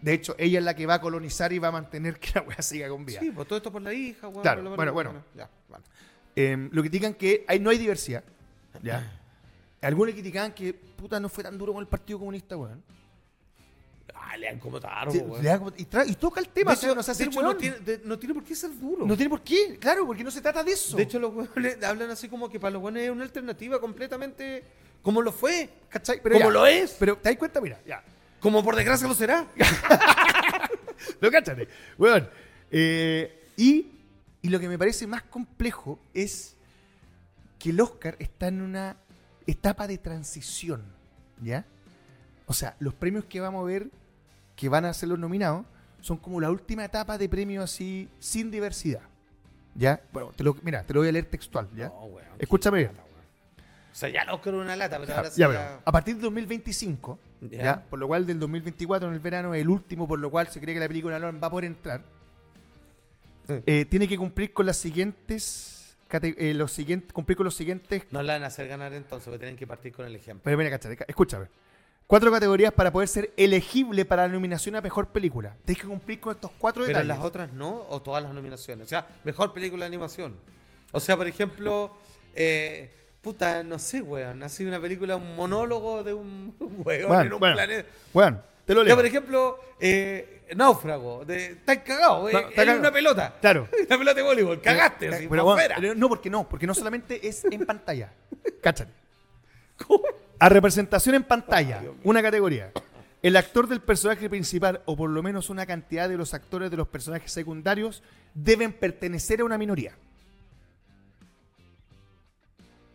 de hecho, ella es la que va a colonizar y va a mantener que la weá siga con vida. Sí, pues todo esto por la hija, weón, Claro, por la- bueno, bueno. Ya, bueno. Eh, lo critican que hay, no hay diversidad. ¿ya? Algunos criticaban que puta no fue tan duro con el Partido Comunista, weón. Ah, le han como tarro, Sí, weón. le da como- y, tra- y toca el De tema, hecho, no de hecho, no, tiene, de- no tiene por qué ser duro. No tiene por qué, claro, porque no se trata de eso. De hecho, los weones hablan así como que para los weones es una alternativa completamente como lo fue. ¿cachai? Pero como ya, lo es. Pero te das cuenta, mira, ya. Como por desgracia lo será. Lo cáchate. Weón. Eh, y, y lo que me parece más complejo es que el Oscar está en una etapa de transición. ¿Ya? O sea, los premios que vamos a ver, que van a ser los nominados, son como la última etapa de premios así, sin diversidad. ¿Ya? Bueno, te lo, mira, te lo voy a leer textual, ¿ya? No, weón. Escúchame bien. O sea, ya el Oscar una lata, pero ahora Ya, a partir del 2025, Ya. ¿ya? por lo cual del 2024 en el verano es el último, por lo cual se cree que la película Nolan va a poder entrar, eh, tiene que cumplir con las siguientes, eh, los siguientes, cumplir con los siguientes, No la van a hacer ganar entonces, porque tienen que partir con el ejemplo. pero mira, cáchate, ca- escúchame, cuatro categorías para poder ser elegible para la nominación a mejor película. Tienes que cumplir con estos cuatro Pero detalles. las otras no, o todas las nominaciones. O sea, mejor película de animación. O sea, por ejemplo, eh, puta, no sé, weón. Ha sido una película, un monólogo de un weón Bueno, en un bueno. planeta. Bueno, te lo Ya, leo. por ejemplo, eh, Náufrago. Estás cagado, eh, No, cagado. una pelota. Claro. Una pelota de voleibol. Cagaste, Pero, así, pero, bueno, no, porque no, porque no solamente es en pantalla. Cáchate. ¿Cómo? A representación en pantalla, una categoría. El actor del personaje principal, o por lo menos una cantidad de los actores de los personajes secundarios, deben pertenecer a una minoría.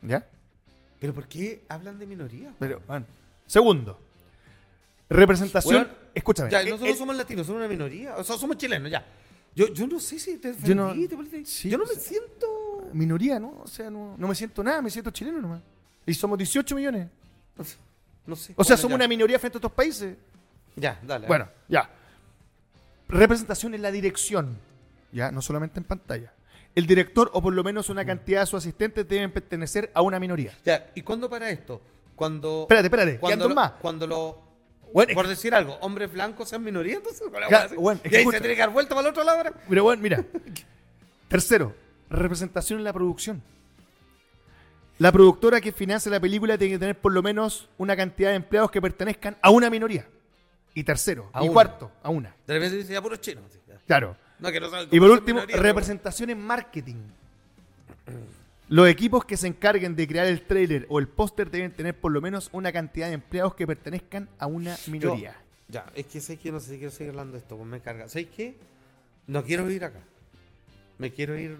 ¿Ya? ¿Pero por qué hablan de minoría? Pero, bueno. Segundo. Representación. Escúchame. Ya, el- nosotros el- somos latinos, somos una minoría. O sea, somos chilenos, ya. Yo, yo no sé si te Yo no- ofendí, te parece- sí, yo no me sea, siento... minoría, ¿no? O sea, no, no me siento nada, me siento chileno nomás. Y somos 18 millones. No sé. O sea, Bueno, somos ya. una minoría frente a otros países. Ya, dale. Bueno, ya. Representación en la dirección. Ya, no solamente en pantalla. El director o por lo menos una cantidad de sus asistentes deben pertenecer a una minoría. Ya, ¿y cuándo para esto? Cuando. Espérate, espérate, Cuando lo, más. Cuando lo. Bueno, por decir algo, hombres blancos sean minoría, entonces. ¿cuál es la Claro, weá? bueno, y ahí se tiene que dar vuelta para el otro lado. Pero bueno, mira. Tercero, representación en la producción. La productora que financia la película tiene que tener por lo menos una cantidad de empleados que pertenezcan a una minoría. Y tercero, A y una. cuarto, a una. De repente dice ya puros chinos. ya. Claro. No, que no saben Y por último, pero- representación en marketing. Los equipos que se encarguen de crear el trailer o el póster deben tener por lo menos una cantidad de empleados que pertenezcan a una minoría. Yo- ya, es que sé que no sé si quiero seguir hablando de esto, pues me carga. ¿Sabes qué? No quiero ir acá. Me quiero ir.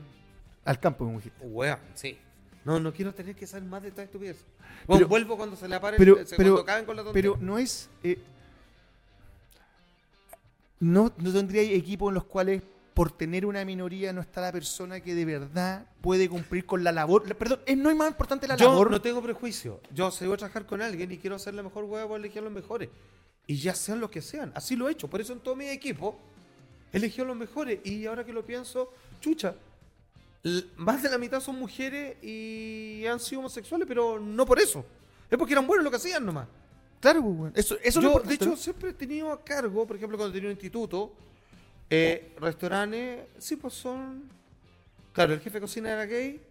Al campo, como dijiste. Weón, sí. No, no quiero tener que saber más de esta estupidez. Bueno, Pero- vuelvo cuando se le apare, Pero, pero, cuando acaben con la tontería. pero no es. eh, no, no tendría equipos en los cuales, por tener una minoría, no está la persona que de verdad puede cumplir con la labor. la- perdón, es no es más importante la Yo labor. no tengo prejuicio. Yo sé voy a trabajar con alguien y quiero hacer la mejor hueá para elegir a los mejores. Y ya sean los que sean. Así lo he hecho. Por eso en todo mi equipo elegí a los mejores. Y ahora que lo pienso, chucha. Más de la mitad son mujeres y han sido homosexuales, pero no por eso. Es porque eran buenos lo que hacían nomás. Claro, bueno, eso, eso es Yo, de hecho, siempre he tenido a cargo, por ejemplo, cuando tenía un instituto, Eh, restaurantes, sí, pues son. Claro, el jefe de cocina era gay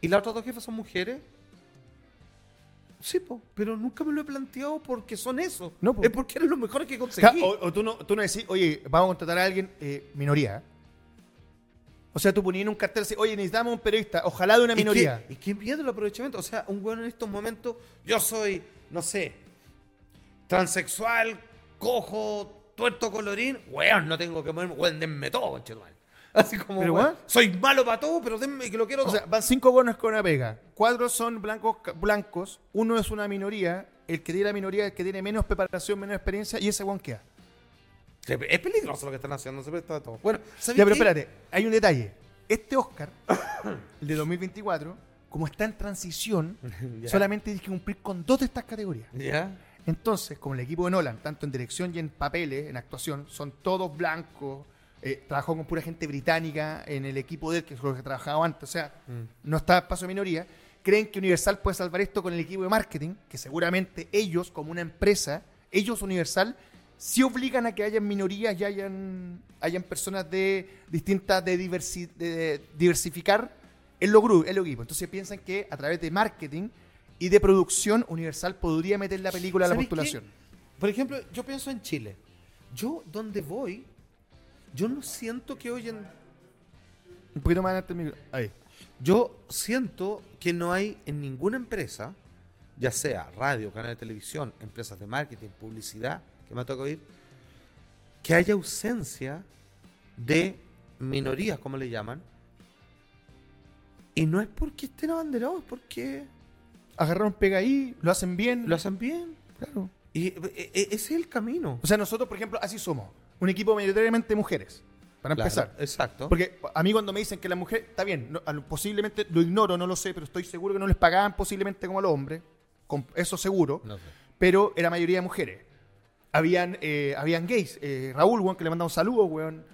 y las otras dos jefas son mujeres. Sí, pues, pero nunca me lo he planteado porque son eso. No, po. Es porque eran los mejores que conseguí. O, o tú, no, tú no decís, oye, vamos a contratar a alguien eh, minoría. O sea, tú ponías en un cartel así, oye, necesitamos un periodista, ojalá de una ¿Y minoría. ¿Y qué miedo el aprovechamiento? O sea, un weón en estos momentos, yo soy, no sé, transexual, cojo, tuerto colorín, weón, no tengo que moverme, weón, denme todo, conchetumal. Así como, Pero, weón, weón. soy malo para todo, pero denme que lo quiero O todo. sea, van cinco bonos con una pega. Cuatro son blancos, blancos. Uno es una minoría. El que tiene la minoría es el que tiene menos preparación, menos experiencia. Y ese guan queda. es peligroso lo que están haciendo, se presta a todo. Bueno, ¿sabes Ya, pero qué? espérate. Hay un detalle. Este Oscar, el de 2024, como está en transición, Ya. solamente tiene que cumplir con dos de estas categorías. Ya. Entonces, como el equipo de Nolan, tanto en dirección y en papeles, en actuación, son todos blancos. eh, trabajó con pura gente británica en el equipo de él, que es lo que trabajaba antes. O sea, Mm. no está paso de minoría. Creen que Universal puede salvar esto con el equipo de marketing, que seguramente ellos, como una empresa, ellos Universal, sí obligan a que hayan minorías y hayan, hayan personas de distintas, de, diversi- de diversificar en los grupos, en los equipos. Entonces piensan que a través de marketing y de producción, Universal podría meter la película a la ¿Sabes postulación. qué? Por ejemplo, yo pienso en Chile. Yo, donde voy, yo no siento que hoy en... Un poquito más adelante el micro. Ahí. Yo siento que no hay en ninguna empresa, ya sea radio, canal de televisión, empresas de marketing, publicidad, que me ha tocado oír, que haya ausencia de minorías, como le llaman. Y no es porque estén abanderados, es porque Agarraron pega ahí, lo hacen bien. lo hacen bien. Claro. Y e- e- ese es el camino. O sea, nosotros, por ejemplo, así somos. Un equipo mayoritariamente mujeres. Para Claro, empezar. exacto. Porque a mí cuando me dicen que las mujeres, está bien, no- posiblemente lo ignoro, no lo sé, pero estoy seguro que no les pagaban posiblemente como a los hombres, con eso seguro, No sé. pero era mayoría de mujeres. Habían, eh, habían gays, eh, Raúl, weón, que le mandaba un saludo, weón.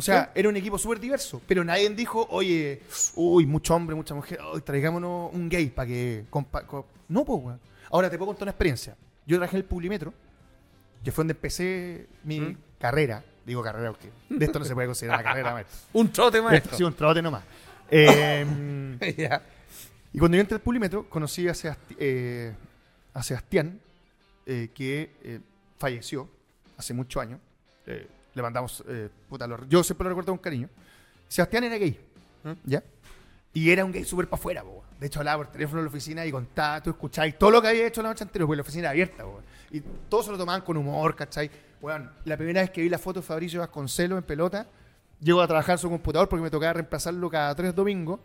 O sea, era un equipo súper diverso, pero nadie dijo, oye, uy, mucho hombre, mucha mujer, uy, traigámonos un gay para que... compa- co-". No, pues, weón. Ahora te puedo contar una experiencia. Yo trabajé el Publimetro, que fue donde empecé mi ¿Mm? carrera. Digo carrera porque de esto no se puede considerar una carrera, maestro. Un trote, maestro. Sí, un trote nomás. Eh, y cuando yo entré al Pulímetro, conocí a, Sebasti- eh, a Sebastián, eh, que eh, falleció hace muchos años. Le mandamos, eh, puta, lo- yo siempre lo recuerdo con cariño. Sebastián era gay, ¿Mm? ¿ya? Y era un gay súper para afuera, po. De hecho, hablaba por teléfono en la oficina y contaba, tú escuchabas todo lo que había hecho la noche anterior, porque la oficina era abierta, po. Y todos se lo tomaban con humor, ¿cachai? Bueno, la primera vez que vi la foto de Fabricio Vasconcelos en pelota, llego a trabajar su computador porque me tocaba reemplazarlo cada tres domingos,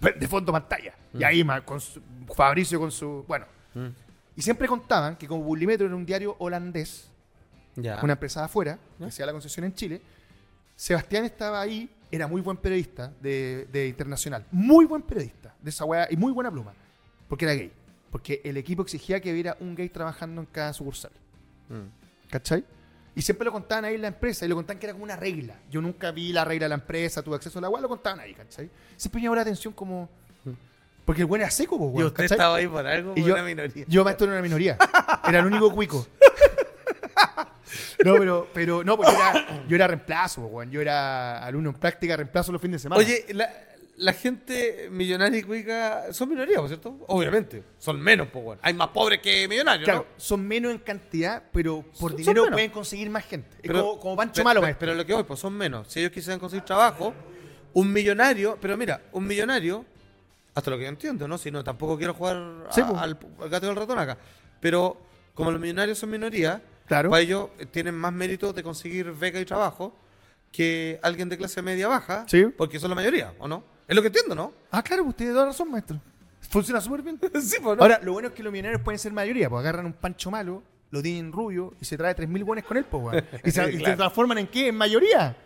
de fondo pantalla. Y ahí ma- con su- Fabricio con su. Bueno. Mm. Y siempre contaban que como Bulimetro era un diario holandés, Ya. una empresa de afuera, que hacía la concesión en Chile, Sebastián estaba ahí, era muy buen periodista de, de internacional. Muy buen periodista de esa weá y muy buena pluma. Porque era gay. Porque el equipo exigía que hubiera un gay trabajando en cada sucursal. Mm. ¿Cachai? Y siempre lo contaban ahí en la empresa y lo contaban que era como una regla. Yo nunca vi la regla de la empresa, tuve acceso a la weá, lo contaban ahí, ¿cachai? Siempre me llamó la atención como. Porque el weón era seco, Y usted ¿cachai? estaba ahí por algo, Y por yo, una minoría. yo maestro era una minoría. Era el único cuico. No, pero, pero no, porque yo era, yo era reemplazo, po, weón. Yo era alumno en práctica, reemplazo los fines de semana. Oye, la, la gente millonaria y cuica son minorías, ¿por cierto? Obviamente. Son menos, pues. Hay más pobres que millonarios, claro, ¿no? son menos en cantidad, pero por Son- dinero menos. pueden conseguir más gente. Es Pero- como, como Pancho Pe- Malo, pe- maestro. Pero lo que voy, pues son menos. Si ellos quisieran conseguir trabajo, un millonario, pero mira, un millonario, hasta lo que yo entiendo, ¿no? Si no, tampoco quiero jugar a- Sí, pues. al, al gato y al ratón acá. Pero como los millonarios son minoría, Claro. para ellos eh, tienen más mérito de conseguir beca y trabajo que alguien de clase media baja, Sí. porque son la mayoría, ¿o no? Es lo que entiendo, ¿no? Ah, claro, pues tiene toda razón, maestro. Funciona súper bien. sí, pues, ¿no? Ahora, lo bueno es que los millonarios pueden ser mayoría, pues agarran un Pancho Malo, lo tienen rubio y se trae 3.000 buenos con él, pues, weón. Y se, y se Claro. transforman en qué? En mayoría.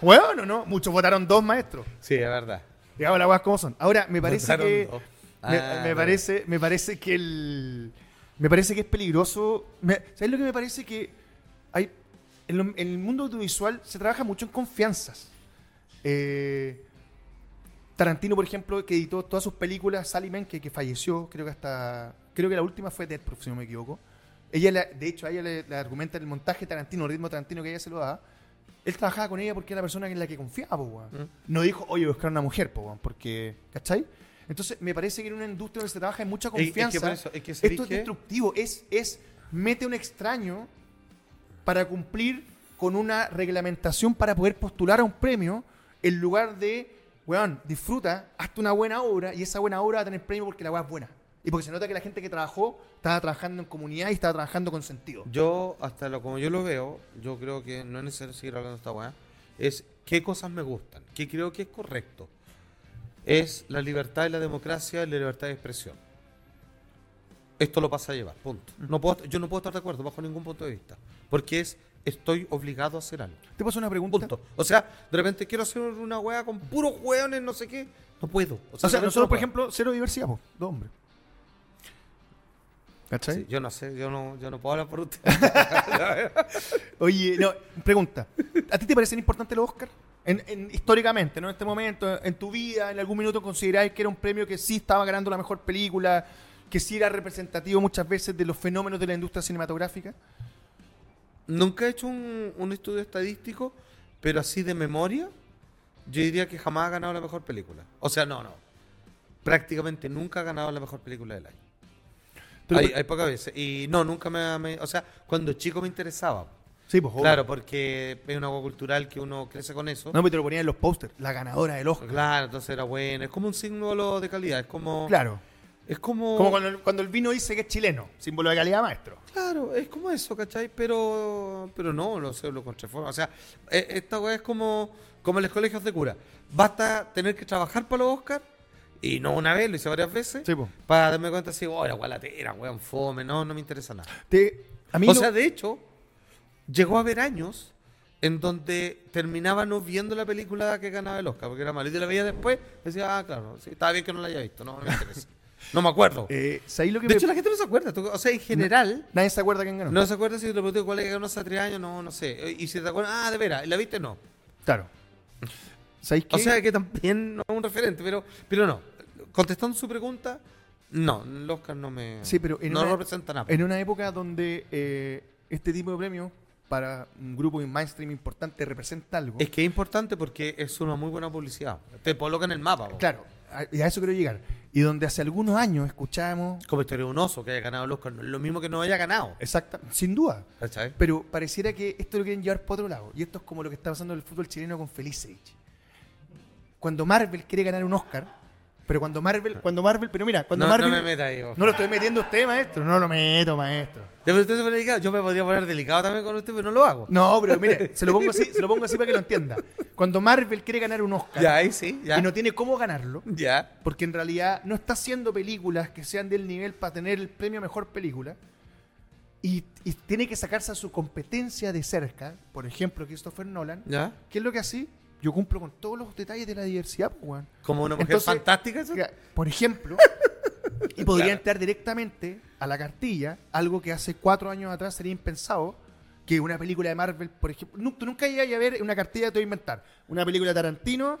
Bueno, no, muchos votaron dos maestros. sí, es verdad. Digamos las cosas como son. Ahora, me parece Votaron que. dos. Me, Ah, me no. parece, me parece que el. Me parece que es peligroso. me- ¿Sabes lo que me parece que hay. En, lo- en el mundo audiovisual se trabaja mucho en confianzas. Eh, Tarantino, por ejemplo, que editó todas sus películas, Sally Menke, que falleció, creo que hasta. Creo que la última fue Dead Proof, si no me equivoco. Ella, de hecho, a ella le, le argumenta el montaje Tarantino, el ritmo Tarantino que ella se lo da. él trabajaba con ella porque era la persona en la que confiaba, po. Mm. No dijo, oye, buscar una mujer, po, porque, ¿cachai? Entonces, me parece que en una industria donde se trabaja en mucha Es- es que confianza, eso- es que ¿sabéis esto es destructivo, es, es mete un extraño para cumplir con una reglamentación para poder postular a un premio en lugar de, weón, disfruta, hazte una buena obra y esa buena obra va a tener premio porque la weá es buena. Y porque se nota que la gente que trabajó estaba trabajando en comunidad y estaba trabajando con sentido. Yo, hasta lo como yo lo veo, yo creo que no es necesario seguir hablando de esta weá, es qué cosas me gustan, qué creo que es correcto. Es la libertad y la democracia y la libertad de expresión. Esto lo pasa a llevar, punto. No puedo, yo no puedo estar de acuerdo bajo ningún punto de vista, porque es estoy obligado a hacer algo. ¿Te paso una pregunta? Punto. O sea, de repente quiero hacer una weá con puros weones, no sé qué, no puedo. O sea, nosotros, no por ejemplo, cero diversidad, po, dos hombres. ¿Cachai? Sí, yo no sé, yo no, yo no puedo hablar por usted. Oye, no, pregunta. ¿A ti te parecen importantes los Oscars? En, en- históricamente, ¿no? En este momento, en tu vida, en algún minuto consideráis que era un premio que sí estaba ganando la mejor película, que sí era representativo muchas veces de los fenómenos de la industria cinematográfica. Nunca he hecho un, un estudio estadístico, pero así de memoria, yo diría que jamás ha ganado la mejor película. O sea, no, no. Prácticamente nunca ha ganado la mejor película del año. Pero- hay, hay pocas veces. Y no, nunca me, me- O sea, cuando chico me interesaba. Sí, pues. Claro, porque es una agua cultural que uno crece con eso. No, pero te lo ponían en los pósters, la ganadora del Oscar. Claro, entonces era bueno. Es como un símbolo de calidad. Es como. Claro. Es como. Como cuando, el- cuando el vino dice que es chileno, símbolo de calidad maestro. Claro, es como eso, ¿cachai? Pero, pero no, no sé, lo contraforma. O sea, e- esta weá es como, como en los colegios de cura. Basta tener que trabajar para los Oscar y no una vez, lo hice varias veces, Sí, pues. para darme cuenta así, oh, la weá latera, weón, fome, no, no me interesa nada. Te, a mí o lo- sea, de hecho, llegó a haber años en donde terminaba no viendo la película que ganaba el Oscar, porque era malo. Y la veía después, decía, ah, claro, sí, estaba bien que no la haya visto, no, no me interesa. No me acuerdo. eh, ¿sabéis lo que De me- hecho, la gente no se acuerda. O sea, en general... Nadie se acuerda quién ganó. No se acuerda si te pregunté cuál es que ganó hace tres años, no, no sé. Y si te acuerdas, ah, de veras, ¿la viste? No. Claro. ¿Sabéis qué? O sea que también no es un referente, pero, pero no. Contestando su pregunta, no, el Oscar no me. Sí, pero en no una- representa nada. En una época donde eh, este tipo de premios para un grupo mainstream importante representa algo. Es que es importante porque es una muy buena publicidad. Te coloca en el mapa. Claro, a- y a eso quiero llegar. Y donde hace algunos años escuchábamos, Como historia de un oso que haya ganado el Oscar, lo mismo que no haya ganado. exacta, sin duda, ¿Cachai? pero pareciera que esto lo quieren llevar por otro lado. Y esto es como lo que está pasando en el fútbol chileno con Felicevich. Cuando Marvel quiere ganar un Oscar, pero cuando Marvel, cuando Marvel, pero mira, cuando no, Marvel... no me meta ahí. No lo estoy metiendo a usted, maestro. No lo meto, maestro. Usted delicado. Yo me podría poner delicado también con usted, pero no lo hago. No, pero mire, se lo pongo así, se lo pongo así para que lo entienda. Cuando Marvel quiere ganar un Oscar Ya, ahí sí, ya. y no tiene cómo ganarlo, Ya. porque en realidad no está haciendo películas que sean del nivel para tener el premio mejor película, y, y tiene que sacarse a su competencia de cerca, por ejemplo, Christopher Nolan, Ya. ¿qué es lo que hace? Yo cumplo con todos los detalles de la diversidad, pues, weón. Como una mujer Entonces, fantástica. Por ejemplo, y podría Claro. entrar directamente a la cartilla, algo que hace cuatro años atrás sería impensado, que una película de Marvel, por ejemplo, tú nunca llegas a ver una cartilla que te voy a inventar, una película de Tarantino,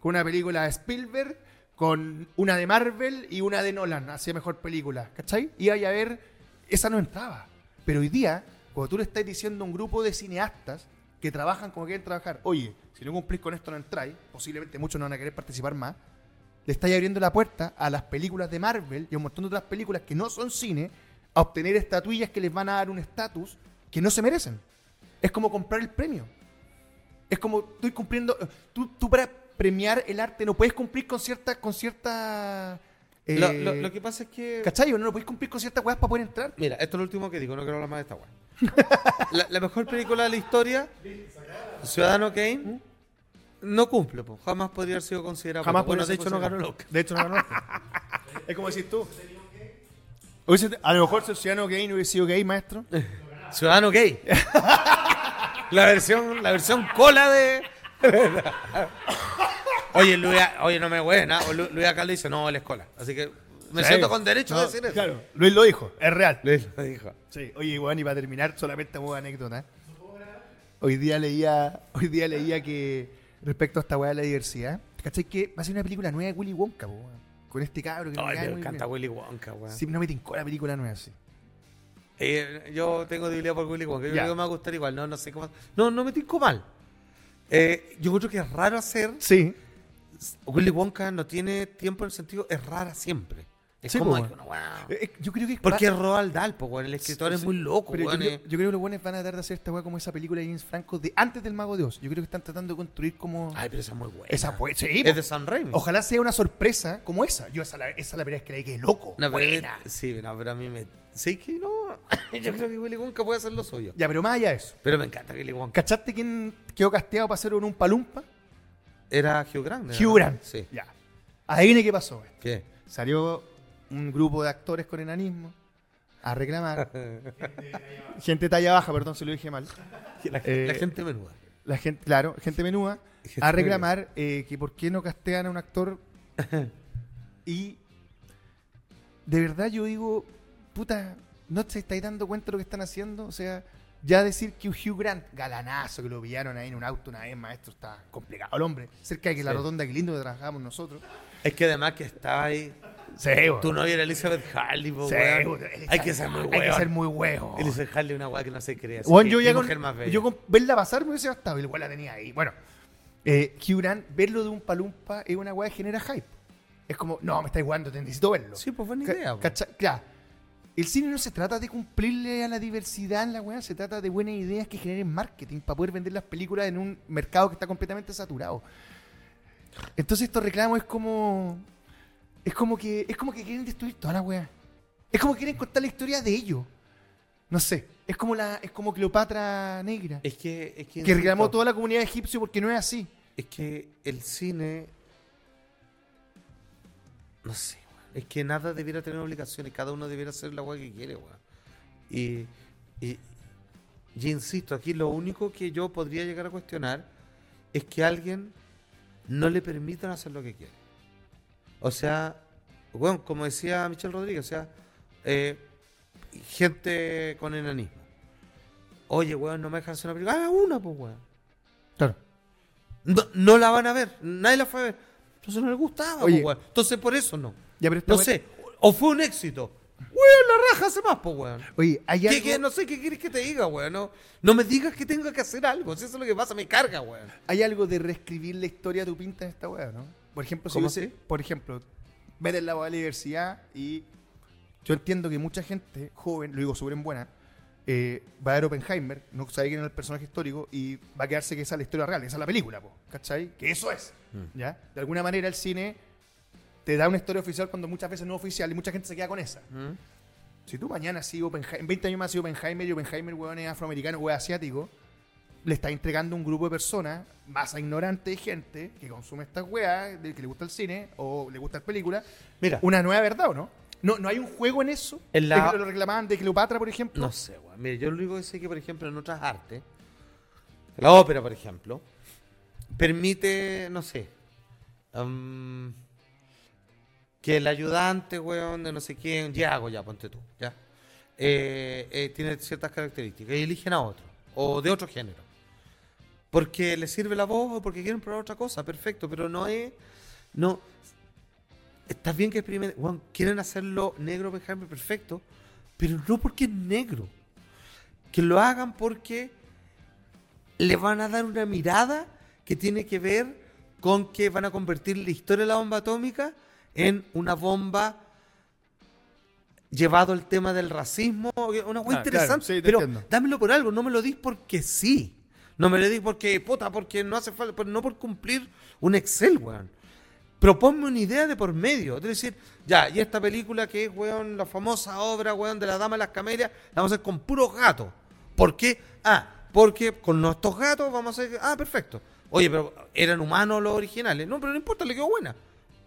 con una película de Spielberg, con una de Marvel y una de Nolan, hacía mejor película, ¿cachai? Iba a ver, esa no entraba. Pero hoy día, cuando tú le estás diciendo a un grupo de cineastas que trabajan como quieren trabajar, oye, si no cumplís con esto no entráis, posiblemente muchos no van a querer participar más, le estáis abriendo la puerta a las películas de Marvel y a un montón de otras películas que no son cine a obtener estatuillas que les van a dar un estatus que no se merecen. Es como comprar el premio. Es como estoy cumpliendo. Tú, tú para premiar el arte no puedes cumplir con cierta. Con cierta eh, Lo, lo- lo que pasa es que. ¿Cachai? No, no puedes cumplir con ciertas weas para poder entrar. Mira, esto es lo último que digo, no quiero hablar más de esta weá. La, la mejor película de la historia, Ciudadano Kane, no cumple, po. jamás podría haber sido considerado. Jamás bueno, de hecho no ganó Oscar. De hecho no ganó es como decís tú. A lo mejor si ciudadano gay no hubiese sido gay, maestro. Ciudadano Gay. la versión, la versión cola de. oye, Luis, oye, no me buena. Luis acá le dice, no, él es cola. Así que me Sí. siento con derecho a No, decir eso. Claro, Luis lo dijo, es real. Luis lo dijo. Sí, oye, bueno, y para terminar, solamente una anécdota. Hoy día leía, hoy día leía que respecto a esta weá de la diversidad, ¿cachai? Que va a ser una película nueva de Willy Wonka, weón. Con este cabro que Ay, me encanta. Willy Wonka, weón. Sí, no me tincó la película nueva, sí. Eh, yo tengo debilidad por Willy Wonka. Yo creo que me va a gustar igual. No, no sé cómo. No, no me tinco mal. Eh, yo creo que es raro hacer. Sí. Willy Wonka no tiene tiempo en el sentido, es rara siempre. Es Sí, como po, wow. Eh, eh, Yo creo que es Porque es Roald Dahl, po. El escritor es muy loco, pero yo, creo, eh. yo creo que los buenos van a tratar de hacer esta weá como esa película de James Franco de antes del Mago de Oz. Yo creo que están tratando de construir como. Ay, pero esa es muy buena. esa fue, sí, Es de San Raimi. Ojalá sea una sorpresa como esa. Yo esa, la, esa la primera vez que la que loco. No, pero, Buena. sí, no, pero a mí me. Sí, que no. Yo creo que Willy Wonka puede hacer lo suyo. Ya, pero más allá de eso. Pero me encanta Willy Wonka. ¿Cachaste quién quedó casteado para hacer un Umpalumpa? Era Hugh Grant. Hugh Grant. Sí. Ya. Adivine qué pasó. ¿Qué? Salió un grupo de actores con enanismo a reclamar. gente talla baja, perdón, se lo dije mal. La, Eh, la gente menuda. La gente, claro, gente menuda, Gente a reclamar eh, que por qué no castean a un actor. y de verdad yo digo, puta, ¿no te estáis dando cuenta de lo que están haciendo? O sea, ya decir que Hugh Grant, galanazo, que lo pillaron ahí en un auto una vez, maestro, está complicado el hombre. Cerca de que la rotonda que lindo que trabajamos nosotros. Es que además que estaba ahí. Sí, weón. Tu novia era Elizabeth Harley, Sí, Hay que ser muy Hay que ser muy huevo. Elizabeth Harley es una weá que no se que yo ya con, yo con verla pasar me hubiese bastado, igual la tenía ahí. Bueno, eh, Hugh Grant, verlo de un palumpa es una weá que genera hype. Es como, no, me estáis jugando, te necesito verlo. Sí, pues buena idea. cacha- claro. El cine no se trata de cumplirle a la diversidad en la weá, se trata de buenas ideas que generen marketing para poder vender las películas en un mercado que está completamente saturado. Entonces estos reclamos es como. Es como que. Es como que quieren destruir toda la weá. Es como que quieren contar la historia de ellos. No sé. Es como la. Es como Cleopatra negra. Es que. Es que, que reclamó toda la comunidad egipcia porque no es así. Es que el cine. No sé. Es que nada debiera tener obligaciones. Cada uno debiera hacer la weá que quiere, weón. Y, y, y insisto, aquí lo único que yo podría llegar a cuestionar es que a alguien no le permitan hacer lo que quiere. O sea, bueno, como decía Michelle Rodríguez, o sea, eh, gente con enanismo. Oye, weón, no me dejan hacer una película. Haga una, pues, weón. Claro. No, no la van a ver, nadie la fue a ver. Entonces no les gustaba, Oye. po, weón. Entonces por eso no. Ya, pero No sé, o fue un éxito. Weón, la raja hace más, pues, weón. Oye, hay ¿Qué, algo, no sé qué quieres que te diga, weón. No, no me digas que tengo que hacer algo. Si eso es lo que pasa, me carga, weón. hay algo de reescribir la historia de tu pinta en esta weá, ¿no? Por ejemplo, si ¿Cómo hubiese- por ejemplo, vete en la weá de la diversidad y yo entiendo que mucha gente joven, lo digo súper en buena, eh, va a ver Oppenheimer, no sabe quién es el personaje histórico y va a quedarse que esa es la historia real, esa es la película, po, ¿cachai? Que eso es, Mm. ¿ya? De alguna manera el cine te da una historia oficial cuando muchas veces no es oficial y mucha gente se queda con esa. ¿Mm? Si tú mañana sí Oppenheimer, en 20 años más sí Oppenheimer y Oppenheimer, weón, es afroamericano o es asiático, le está entregando un grupo de personas, masa ignorante de gente, que consume estas weas, de que le gusta el cine o le gusta las películas, Mira, una nueva verdad, ¿o no? No, no hay un juego en eso. En la- Es que lo reclamaban de Cleopatra, por ejemplo. no sé, weón. Mire, yo lo único que sé que, por ejemplo, en otras artes, la ópera, por ejemplo, permite, no sé, am, que el ayudante, weón, de no sé quién, Yago, ya, ponte tú, ya, eh, eh, tiene ciertas características y eligen a otro, o de otro género. Porque le sirve la voz o porque quieren probar otra cosa, perfecto, pero no es, no, está bien que experimenten, weón, quieren hacerlo negro, por ejemplo, perfecto, pero no porque es negro. Que lo hagan porque le van a dar una mirada que tiene que ver con que van a convertir la historia de la bomba atómica en una bomba llevado el tema del racismo, una cosa Ah, claro, interesante, sí, te pero entiendo. dámelo por algo, no me lo dis porque sí. No me lo dis porque, puta, porque no hace falta, no por cumplir un Excel, weón. Proponme una idea de por medio. Es decir, ya, y esta película que es, weón, la famosa obra, weón, de la Dama de las Camelias, la vamos a hacer con puros gatos. ¿Por qué? Ah, porque con nuestros gatos vamos a hacer... Ah, perfecto. Oye, pero eran humanos los originales. No, pero no importa, le quedó buena.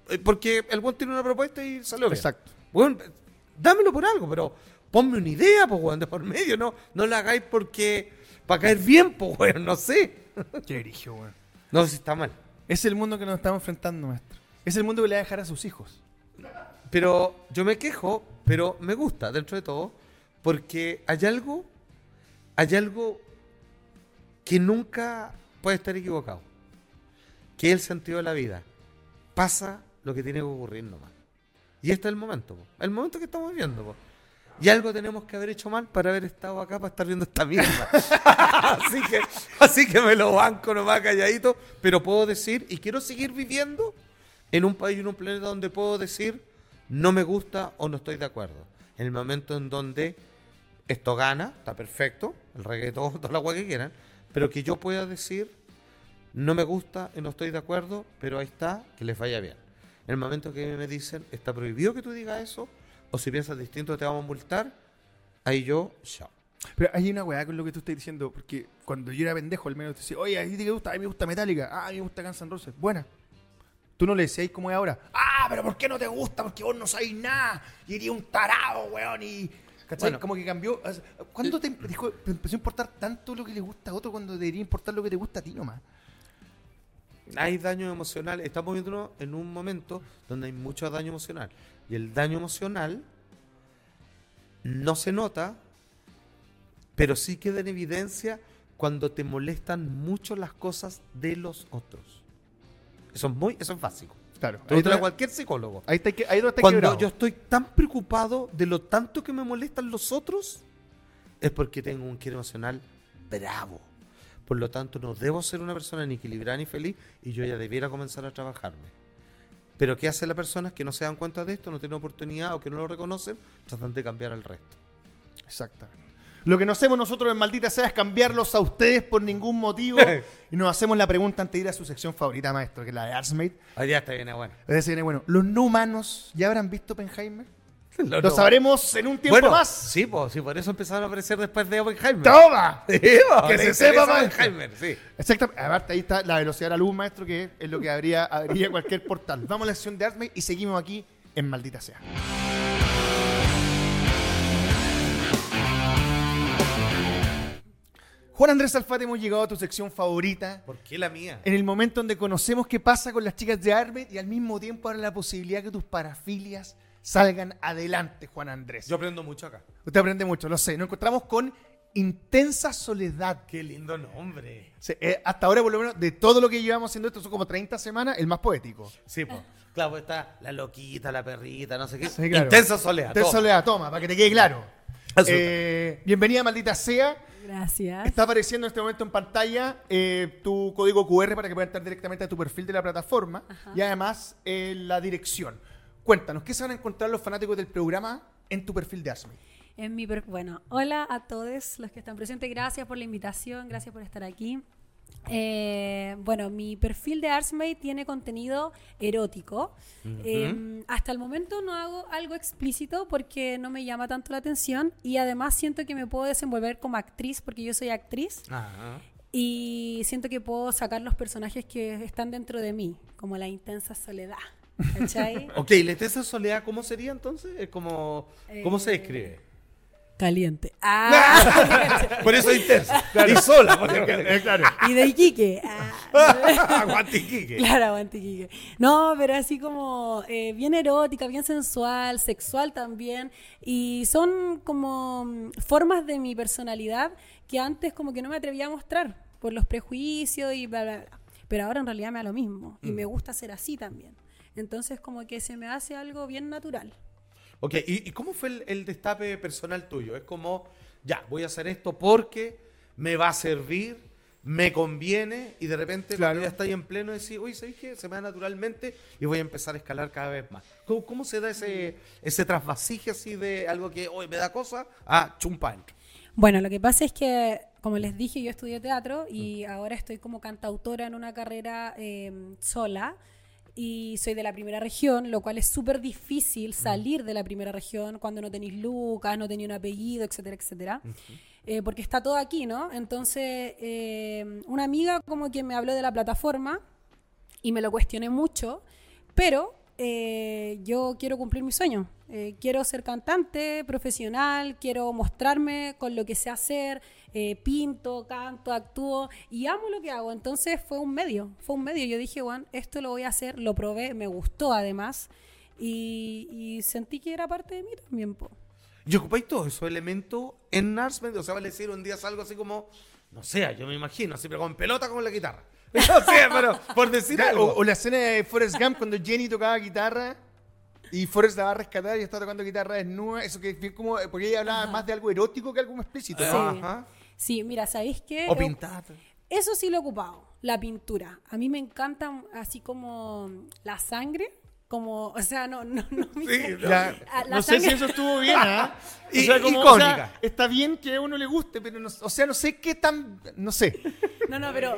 Eh, Porque el weón tiene una propuesta y salió bien. Exacto. Weón, dámelo por algo, pero ponme una idea, pues, weón, de por medio. No, no la hagáis porque... Para caer bien, pues, weón, no sé. Qué brillo, weón. No sé si está mal. Es el mundo que nos estamos enfrentando, maestro. Es el mundo que le va a dejar a sus hijos. Pero yo me quejo, pero me gusta dentro de todo, porque hay algo, hay algo que nunca puede estar equivocado, que es el sentido de la vida. Pasa lo que tiene que ocurrir nomás. Y este es el momento, po. el momento que estamos viviendo. po. Y algo tenemos que haber hecho mal para haber estado acá para estar viendo esta mierda. así, que, así que me lo banco nomás calladito. Pero puedo decir, y quiero seguir viviendo en un país y en un planeta donde puedo decir, no me gusta o no estoy de acuerdo. En el momento en donde esto gana, está perfecto, el reggaetón, toda la agua que quieran, pero que yo pueda decir, no me gusta y no estoy de acuerdo, pero ahí está, que les vaya bien. En el momento que me dicen, está prohibido que tú digas eso, o si piensas distinto te vamos a multar, ahí yo, chao. Pero hay una weá con lo que tú estás diciendo, porque cuando yo era pendejo, al menos te decía, oye, ¿a ti te gusta? A mí me gusta Metallica, ah, a mí me gusta Guns N' Roses. Buena. Tú no le decías como es ahora, ah, pero ¿por qué no te gusta? Porque vos no sabés nada, y eres un tarado, weón, y... ¿Cachai? Bueno. como que cambió. ¿Cuándo te, dijo- te empezó a importar tanto lo que le gusta a otro cuando debería importar lo que te gusta a ti nomás? Hay daño emocional, estamos viendo en un momento donde hay mucho daño emocional. Y el daño emocional no se nota, pero sí queda en evidencia cuando te molestan mucho las cosas de los otros. Eso es muy, eso es básico. Claro. Ahí, está- cualquier psicólogo. ahí está, ahí está Cuando quebrado. yo estoy tan preocupado de lo tanto que me molestan los otros, es porque tengo un quiero emocional bravo. Por lo tanto, no debo ser una persona ni equilibrada ni feliz y yo ya debiera comenzar a trabajarme. Pero ¿qué hacen las personas que no se dan cuenta de esto, no tienen oportunidad o que no lo reconocen? Tratan de cambiar al resto. Exactamente. Lo que no hacemos nosotros en Maldita Sea es cambiarlos a ustedes por ningún motivo. y nos hacemos la pregunta antes de ir a su sección favorita, maestro, que es la de Arsmate. Ahí ya está bien, bueno. Es decir, bueno, ¿los no humanos ya habrán visto Oppenheimer? Lo, Lo sabremos en un tiempo bueno, más. Sí, pues, sí, por eso empezaron a aparecer después de Oppenheimer. ¡Toma! Sí, po, Que se sepa, maestro. Oppenheimer, sí. Exactamente. Aparte, ahí está la velocidad de la luz, maestro, que es lo que habría, habría cualquier portal. Vamos a la sección de Arsmate y seguimos aquí en Maldita Sea. Juan Andrés Alfate, hemos llegado a tu sección favorita. ¿Por qué la mía? En el momento donde conocemos qué pasa con las chicas de Arbet y al mismo tiempo ahora la posibilidad que tus parafilias salgan adelante, Juan Andrés. Yo aprendo mucho acá. Usted aprende mucho, lo sé. Nos encontramos con Intensa Soledad. Qué lindo nombre. Sí, eh, hasta ahora, por lo menos, de todo lo que llevamos haciendo esto, son como 30 semanas, el más poético. Sí, pues. Claro, pues está la loquita, la perrita, no sé qué. Sí, claro. Intensa soledad. Intensa toma. Soledad, toma, para que te quede claro. Eh, bienvenida, maldita sea. Gracias. Está apareciendo en este momento en pantalla eh, tu código QR para que puedan entrar directamente a tu perfil de la plataforma y además eh, la dirección. Cuéntanos, ¿qué se van a encontrar los fanáticos del programa en tu perfil de Asmi? En mi per- bueno, hola a todos los que están presentes. Gracias por la invitación, gracias por estar aquí. Eh, bueno, mi perfil de Artsmate tiene contenido erótico. Eh, hasta el momento no hago algo explícito porque no me llama tanto la atención y además siento que me puedo desenvolver como actriz porque yo soy actriz y siento que puedo sacar los personajes que están dentro de mí, como la intensa soledad. ¿Cachai? Ok, la intensa soledad, ¿cómo sería entonces? Es como, ¿Cómo se Eh, describe? Caliente. Ah, Por eso es intensa. Y sola. porque- claro. y de Iquique. Ah. Aguante Iquique. Claro, aguante Iquique. No, pero así como eh, bien erótica, bien sensual, sexual también. Y son como mm, formas de mi personalidad que antes como que no me atrevía a mostrar por los prejuicios y bla, bla, bla. Pero ahora en realidad me da lo mismo. Y me gusta ser así también. Entonces como que se me hace algo bien natural. Ok, ¿y, y cómo fue el, el destape personal tuyo? Es como, ya, voy a hacer esto porque me va a servir, me conviene, y de repente Claro. ya estáis en pleno decís, oye, ¿sabéis qué? Se me da naturalmente y voy a empezar a escalar cada vez más. ¿Cómo, cómo se da ese, ese trasvasije así de algo que hoy me da cosa a chumpa entro? Bueno, lo que pasa es que, como les dije, yo estudié teatro y ahora estoy como cantautora en una carrera eh, sola y soy de la primera región, lo cual es súper difícil salir de la primera región cuando no tenéis lucas, no tenéis un apellido, etcétera, etcétera. Eh, porque está todo aquí, ¿no? Entonces, eh, una amiga como que me habló de la plataforma y me lo cuestioné mucho, pero eh, yo quiero cumplir mi sueño. Eh, quiero ser cantante profesional, quiero mostrarme con lo que sé hacer, eh, pinto, canto, actúo y amo lo que hago. Entonces fue un medio, fue un medio. Yo dije, Juan, esto lo voy a hacer, lo probé, me gustó además y, sentí que era parte de mí también. po. Y ocupáis todos esos elementos en Narsmed, o sea, vale decir un día algo así como, no sé, yo me imagino, así, pero con pelota como en la guitarra. No sé, pero por decir algo. O, o la escena de Forrest Gump cuando Jenny tocaba guitarra. Y Forrest la va a rescatar y está tocando guitarra desnuda. Eso que es como. Porque ella hablaba más de algo erótico que algo más explícito. Sí. ¿no? Ajá. Sí, mira, ¿sabéis qué? O pintar. Eso sí lo he ocupado, la pintura. A mí me encanta así como la sangre, como, o sea, no, no, no. la no sé si eso estuvo bien, ¿ah? O I- sea, como, o icónica. sea, está bien que a uno le guste, pero no, o sea, no sé qué tan. No sé. No, no, pero,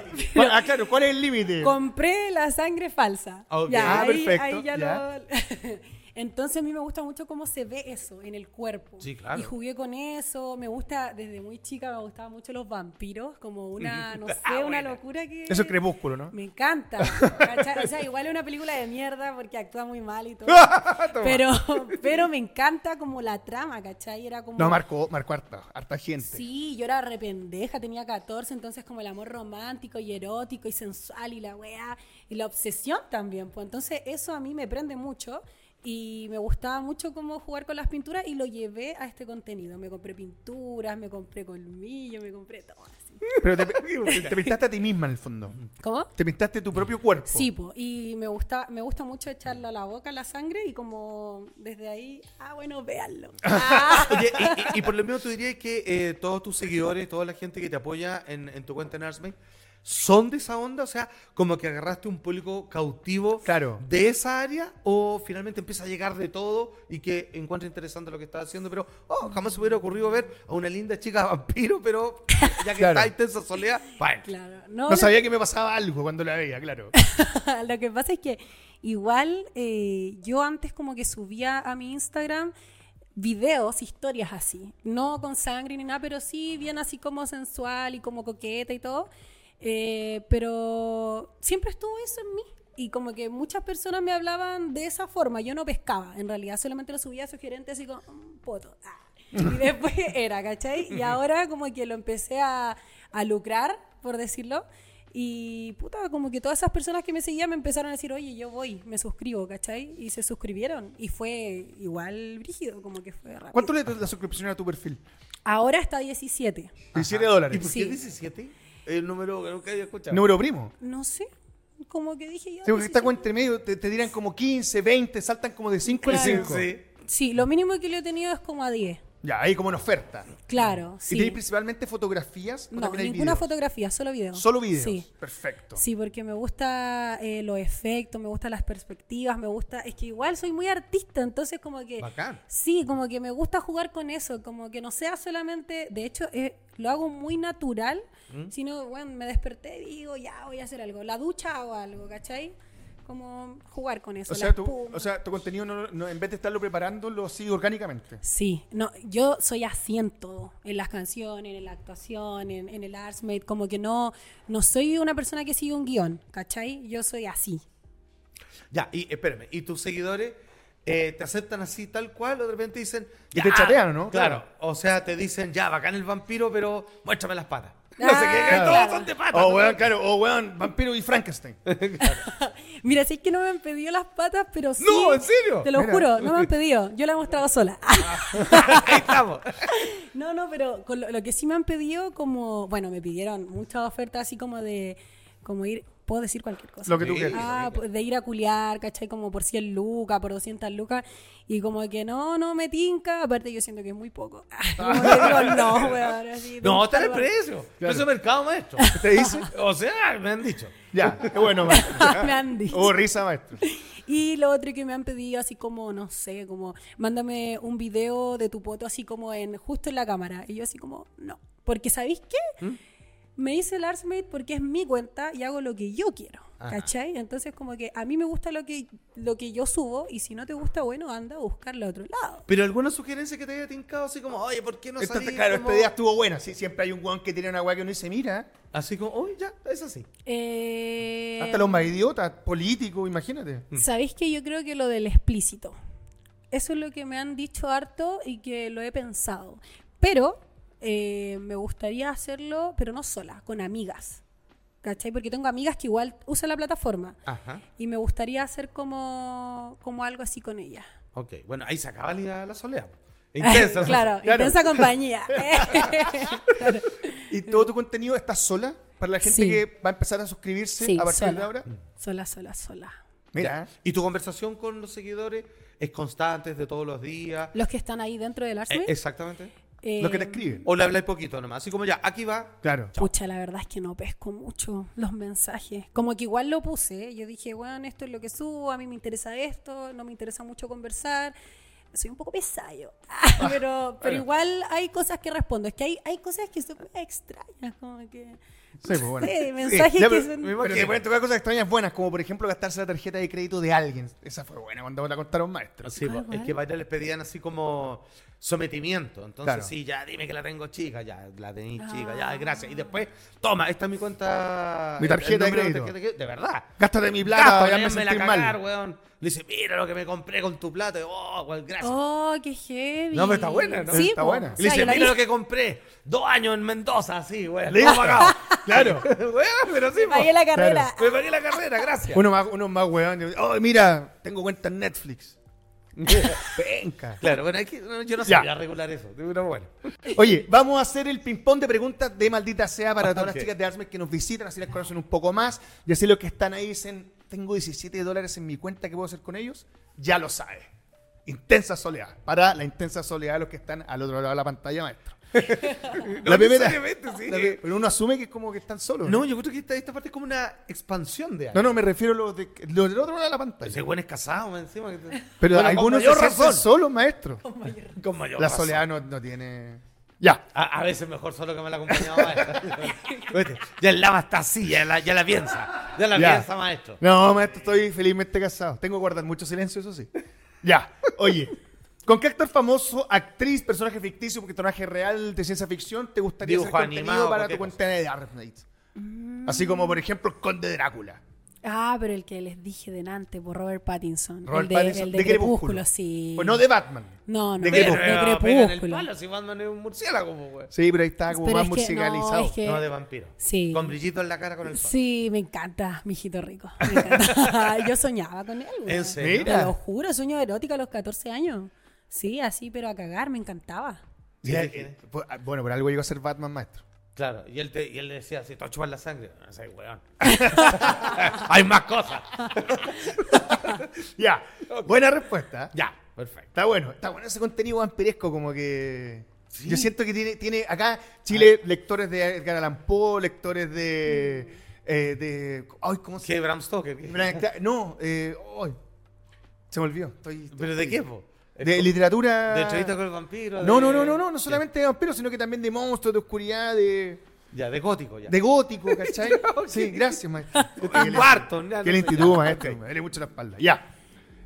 Ah, claro, ¿cuál es el límite? compré la sangre falsa. Ya, Ah, ahí, perfecto, ahí ya, ya. lo... Entonces a mí me gusta mucho cómo se ve eso en el cuerpo. Sí, claro. Y jugué con eso. Me gusta, desde muy chica me gustaban mucho los vampiros, como una, no sé, Ah, una locura que... Eso es crepúsculo, ¿no? Me encanta. O sea, igual es una película de mierda porque actúa muy mal y todo. pero, pero me encanta como la trama, ¿cachai? Era como... No, marcó, marcó harta, harta gente. Sí, yo era rependeja, tenía 14, entonces como el amor romántico y erótico y sensual y la weá, y la obsesión también, pues entonces eso a mí me prende mucho y me gustaba mucho como jugar con las pinturas y lo llevé a este contenido. Me compré pinturas, me compré colmillos, me compré todo así. Pero te, te pintaste a ti misma en el fondo. ¿Cómo? Te pintaste tu propio cuerpo. Sí, po, y me gusta, me gusta mucho echarle a la boca la sangre y como desde ahí, ah, bueno, véanlo. Ah. Oye, y, y- y por lo menos tú dirías que eh, todos tus seguidores, toda la gente que te apoya en, en tu cuenta en Arsmate, ¿son de esa onda? O sea, como que agarraste un público cautivo Claro. de esa área o finalmente empieza a llegar de todo y que encuentra interesante lo que estás haciendo, pero oh, jamás se hubiera ocurrido ver a una linda chica vampiro, pero ya que Claro. está intensa soledad, bueno. Claro, no, No sabía que me pasaba algo cuando la veía, claro. Lo que pasa es que igual eh, yo antes como que subía a mi Instagram videos, historias así, no con sangre ni nada, pero sí bien así como sensual y como coqueta y todo, Eh, pero siempre estuvo eso en mí. Y como que muchas personas me hablaban de esa forma, yo no pescaba, en realidad solamente lo subía sugerente así como "Mm, poto. ah". Y después era, ¿cachai? Y ahora como que lo empecé a, a lucrar, por decirlo. Y puta, como que todas esas personas que me seguían me empezaron a decir, oye, yo voy, me suscribo, ¿cachai? Y se suscribieron. Y fue igual brígido, como que fue rápido. ¿Cuánto le das la suscripción a tu perfil? Ahora está 17. 17 ¿Y dólares. por Sí. qué 17? El número que nunca había escuchado. Número primo. No sé, como que dije ya. Sí, porque está 17. como entre medio, te, te dirán como 15, 20, saltan como de 5 Claro. en 5. Sí. Sí, lo mínimo que le he tenido es como a 10. Ya, ahí como en oferta. Claro, ¿Y tenéis principalmente fotografías? o No, ninguna videos? fotografía, solo video. Solo videos. Sí. Perfecto. Sí, porque me gusta eh, los efectos, me gustan las perspectivas, me gusta, es que igual soy muy artista, entonces como que Bacán. sí, como que me gusta jugar con eso, como que no sea solamente, de hecho eh, lo hago muy natural, ¿Mm? sino bueno, me desperté y digo, ya voy a hacer algo, la ducha hago algo, ¿cachai? Como jugar con eso. O sea, o sea, tu contenido, no, no- en vez de estarlo preparando, lo sigue orgánicamente. Sí, no, yo soy así en todo, en las canciones, en la actuación, en, en el artsmate, como que no, no soy una persona que sigue un guion, ¿cachai? Yo soy así. Ya, y espérame, ¿y tus seguidores eh, te aceptan así tal cual o de repente dicen... Y te chatean, ¿no? Claro, Claro. o sea, te dicen, ya, bacán el vampiro, pero muéstrame las patas. No Ah, sé qué, claro. todos son de patas. O weón, claro, o weón, vampiro y Frankenstein. Mira, sí que no me han pedido las patas, pero sí. No, ¿en serio? Te lo Mira. juro, no me han pedido. Yo la he mostrado sola. Ahí estamos. no, no, pero con lo, lo que sí me han pedido, como. Bueno, me pidieron muchas ofertas así como de. Como ir. Puedo decir cualquier cosa. Lo que tú Sí. quieras. Ah, pues, de ir a culiar, ¿cachai? Como por 100 lucas, por 200 lucas. Y como que no, no me tinca. Aparte, yo siento que es muy poco. como que digo, no, weón. así, No, de está en el precio. Precio de mercado, maestro. ¿Te dice? O sea, me han dicho. Ya, qué bueno, maestro. me han dicho. Hubo risa, maestro. Y lo otro que me han pedido, así como, no sé, como, mándame un video de tu poto así como en, justo en la cámara. Y yo así como, no. Porque, ¿sabéis qué? ¿Mm? Me hice el Artsmate porque es mi cuenta y hago lo que yo quiero. Ajá. ¿Cachai? Entonces, como que a mí me gusta lo que, lo que yo subo y si no te gusta, bueno, anda a buscarlo a otro lado. Pero alguna sugerencia que te haya tincado así como, oye, ¿por qué no salís claro, como- idea estuvo buena. Sí, siempre hay un weón que tiene una weá que uno dice, mira, Así como, oye, ya, es así. Eh, hasta los más idiotas, políticos, imagínate. ¿Sabéis que yo creo que lo del explícito? Eso es lo que me han dicho harto y que lo he pensado. Pero eh, me gustaría hacerlo, pero no sola, con amigas. ¿Cachai? Porque tengo amigas que igual usan la plataforma. Ajá. Y me gustaría hacer como, como algo así con ellas. Ok, bueno, ahí se acaba la, la soledad. Intensa. claro, Claro. intensa compañía. Claro. ¿Y todo tu contenido está sola? Para la gente Sí. que va a empezar a suscribirse Sí, a partir sola. de ahora. sola, sola, sola. Mira, ¿Y tu conversación con los seguidores es constante, es de todos los días. Los que están ahí dentro del Eh, Arsme. exactamente. Eh, Lo que te escriben. O le habláis poquito nomás. Así como ya, aquí va. Claro. Pucha, la verdad es que no pesco mucho los mensajes. Como que igual lo puse. Yo dije, bueno, esto es lo que subo, a mí me interesa esto, no me interesa mucho conversar. Soy un poco pesayo. pero, pero igual hay cosas que respondo. Es que hay, hay cosas que son extrañas, como que... Sí, pues bueno. Sí, mensajes Ya, que pero, son... pero te pueden tocar cosas extrañas buenas, como por ejemplo gastarse la tarjeta de crédito de alguien. Esa fue buena cuando me la contaron maestros. Sí, ¿Cuál, po, cuál? es que varios les pedían así como sometimiento. Entonces, Claro. sí, ya dime que la tengo chica, ya la tenéis Ah. chica, ya, gracias. Y después, toma, esta es mi cuenta. Mi tarjeta de crédito. de- de verdad. Gástate mi plata, Gasta, ya me me la cagar, mal. weón. Le dice, mira lo que me compré con tu plata. Y, Oh, weón, gracias. Oh, qué heavy. No, pero está buena, ¿no? Sí, Está po. buena. O Y sea, le dice, mira vi- lo que compré. Dos años en Mendoza, así, weón. Listo. Todo pagado. Claro. weón, pero sí, po. Pagué la carrera. Me pagué la carrera, gracias. Uno más, uno más weón. Oh, mira, tengo cuenta en Netflix. Venga. Claro, bueno, hay que, yo no sabía regular eso. Pero bueno. Oye, vamos a hacer el ping-pong de preguntas de maldita sea para todas las chicas de Arsme que nos visitan, así las conocen un poco más. Y así los que están ahí dicen, tengo 17 dólares en mi cuenta, ¿qué puedo hacer con ellos? Ya lo sabes. Intensa soledad. Para la intensa soledad de los que están al otro lado de la pantalla, maestro. No la primera. sí. la pero uno asume que es como que están solos. No, yo creo que esta, esta parte es como una expansión de no, no, me refiero a los, de, los del otro lado de la pantalla. Ese güey es casado, encima. que te- Pero Bueno, algunos con se mayor sienten razón. solos, maestro. Con mayor La razón. soledad no, no tiene... Ya. A, a veces mejor solo que me la acompañaba maestra. Vete, ya el lama está así, ya la, ya la piensa. Ya la Ya. piensa, maestro. No, maestro, estoy felizmente casado. Tengo que guardar mucho silencio, eso sí. Ya. Oye, ¿con qué actor famoso, actriz, personaje ficticio, personaje real de ciencia ficción te gustaría Dibujo hacer contenido animado, para tu cuenta de Darknet? Así como, por ejemplo, el Conde Drácula. Ah, pero el que les dije delante, por Robert Pattinson. Robert el de, Pattinson, el de de Crepúsculo, Crepúsculo. sí. Pues no de Batman. No, no, de de, Crepúsculo. de pega en el Crepúsculo. palo, si Batman es un murciélago, güey. Sí, pero ahí está como Pero más es que- no, musicalizado. es que- No, de vampiro. Sí. Con brillito en la cara con el sol. Sí, me encanta, mijito rico. Me encanta. Yo soñaba con él. güey. ¿En serio? Te lo juro, sueño erótico a los 14 años. Sí, así, pero a cagar, me encantaba. Sí, ¿Qué eh, pues, ah, bueno, por algo llegó a ser Batman maestro. Claro, y él, te, y él le decía, si te vas a chupar la sangre, no sé, weón. Hay más cosas. Ya. Buena respuesta. Ya, perfecto. Está bueno, está bueno ese contenido vampiresco, como que. Yo siento que tiene, tiene acá Chile lectores de Edgar Allan Poe, lectores de. eh, de ay, ¿cómo se ¿Qué, Bram Stoker? No, eh, ay, se me olvidó. Estoy, ¿Pero de qué, po? De literatura. ¿De entrevista con el vampiro? No, no, no, no, no, no solamente de vampiros, sino que también de monstruos, de oscuridad, de, Ya, de gótico, ya. de gótico, ¿cachai? Sí, gracias, maestro. Un Barton, ya, Que le instituto, maestro. Me duele mucho la espalda. Ya.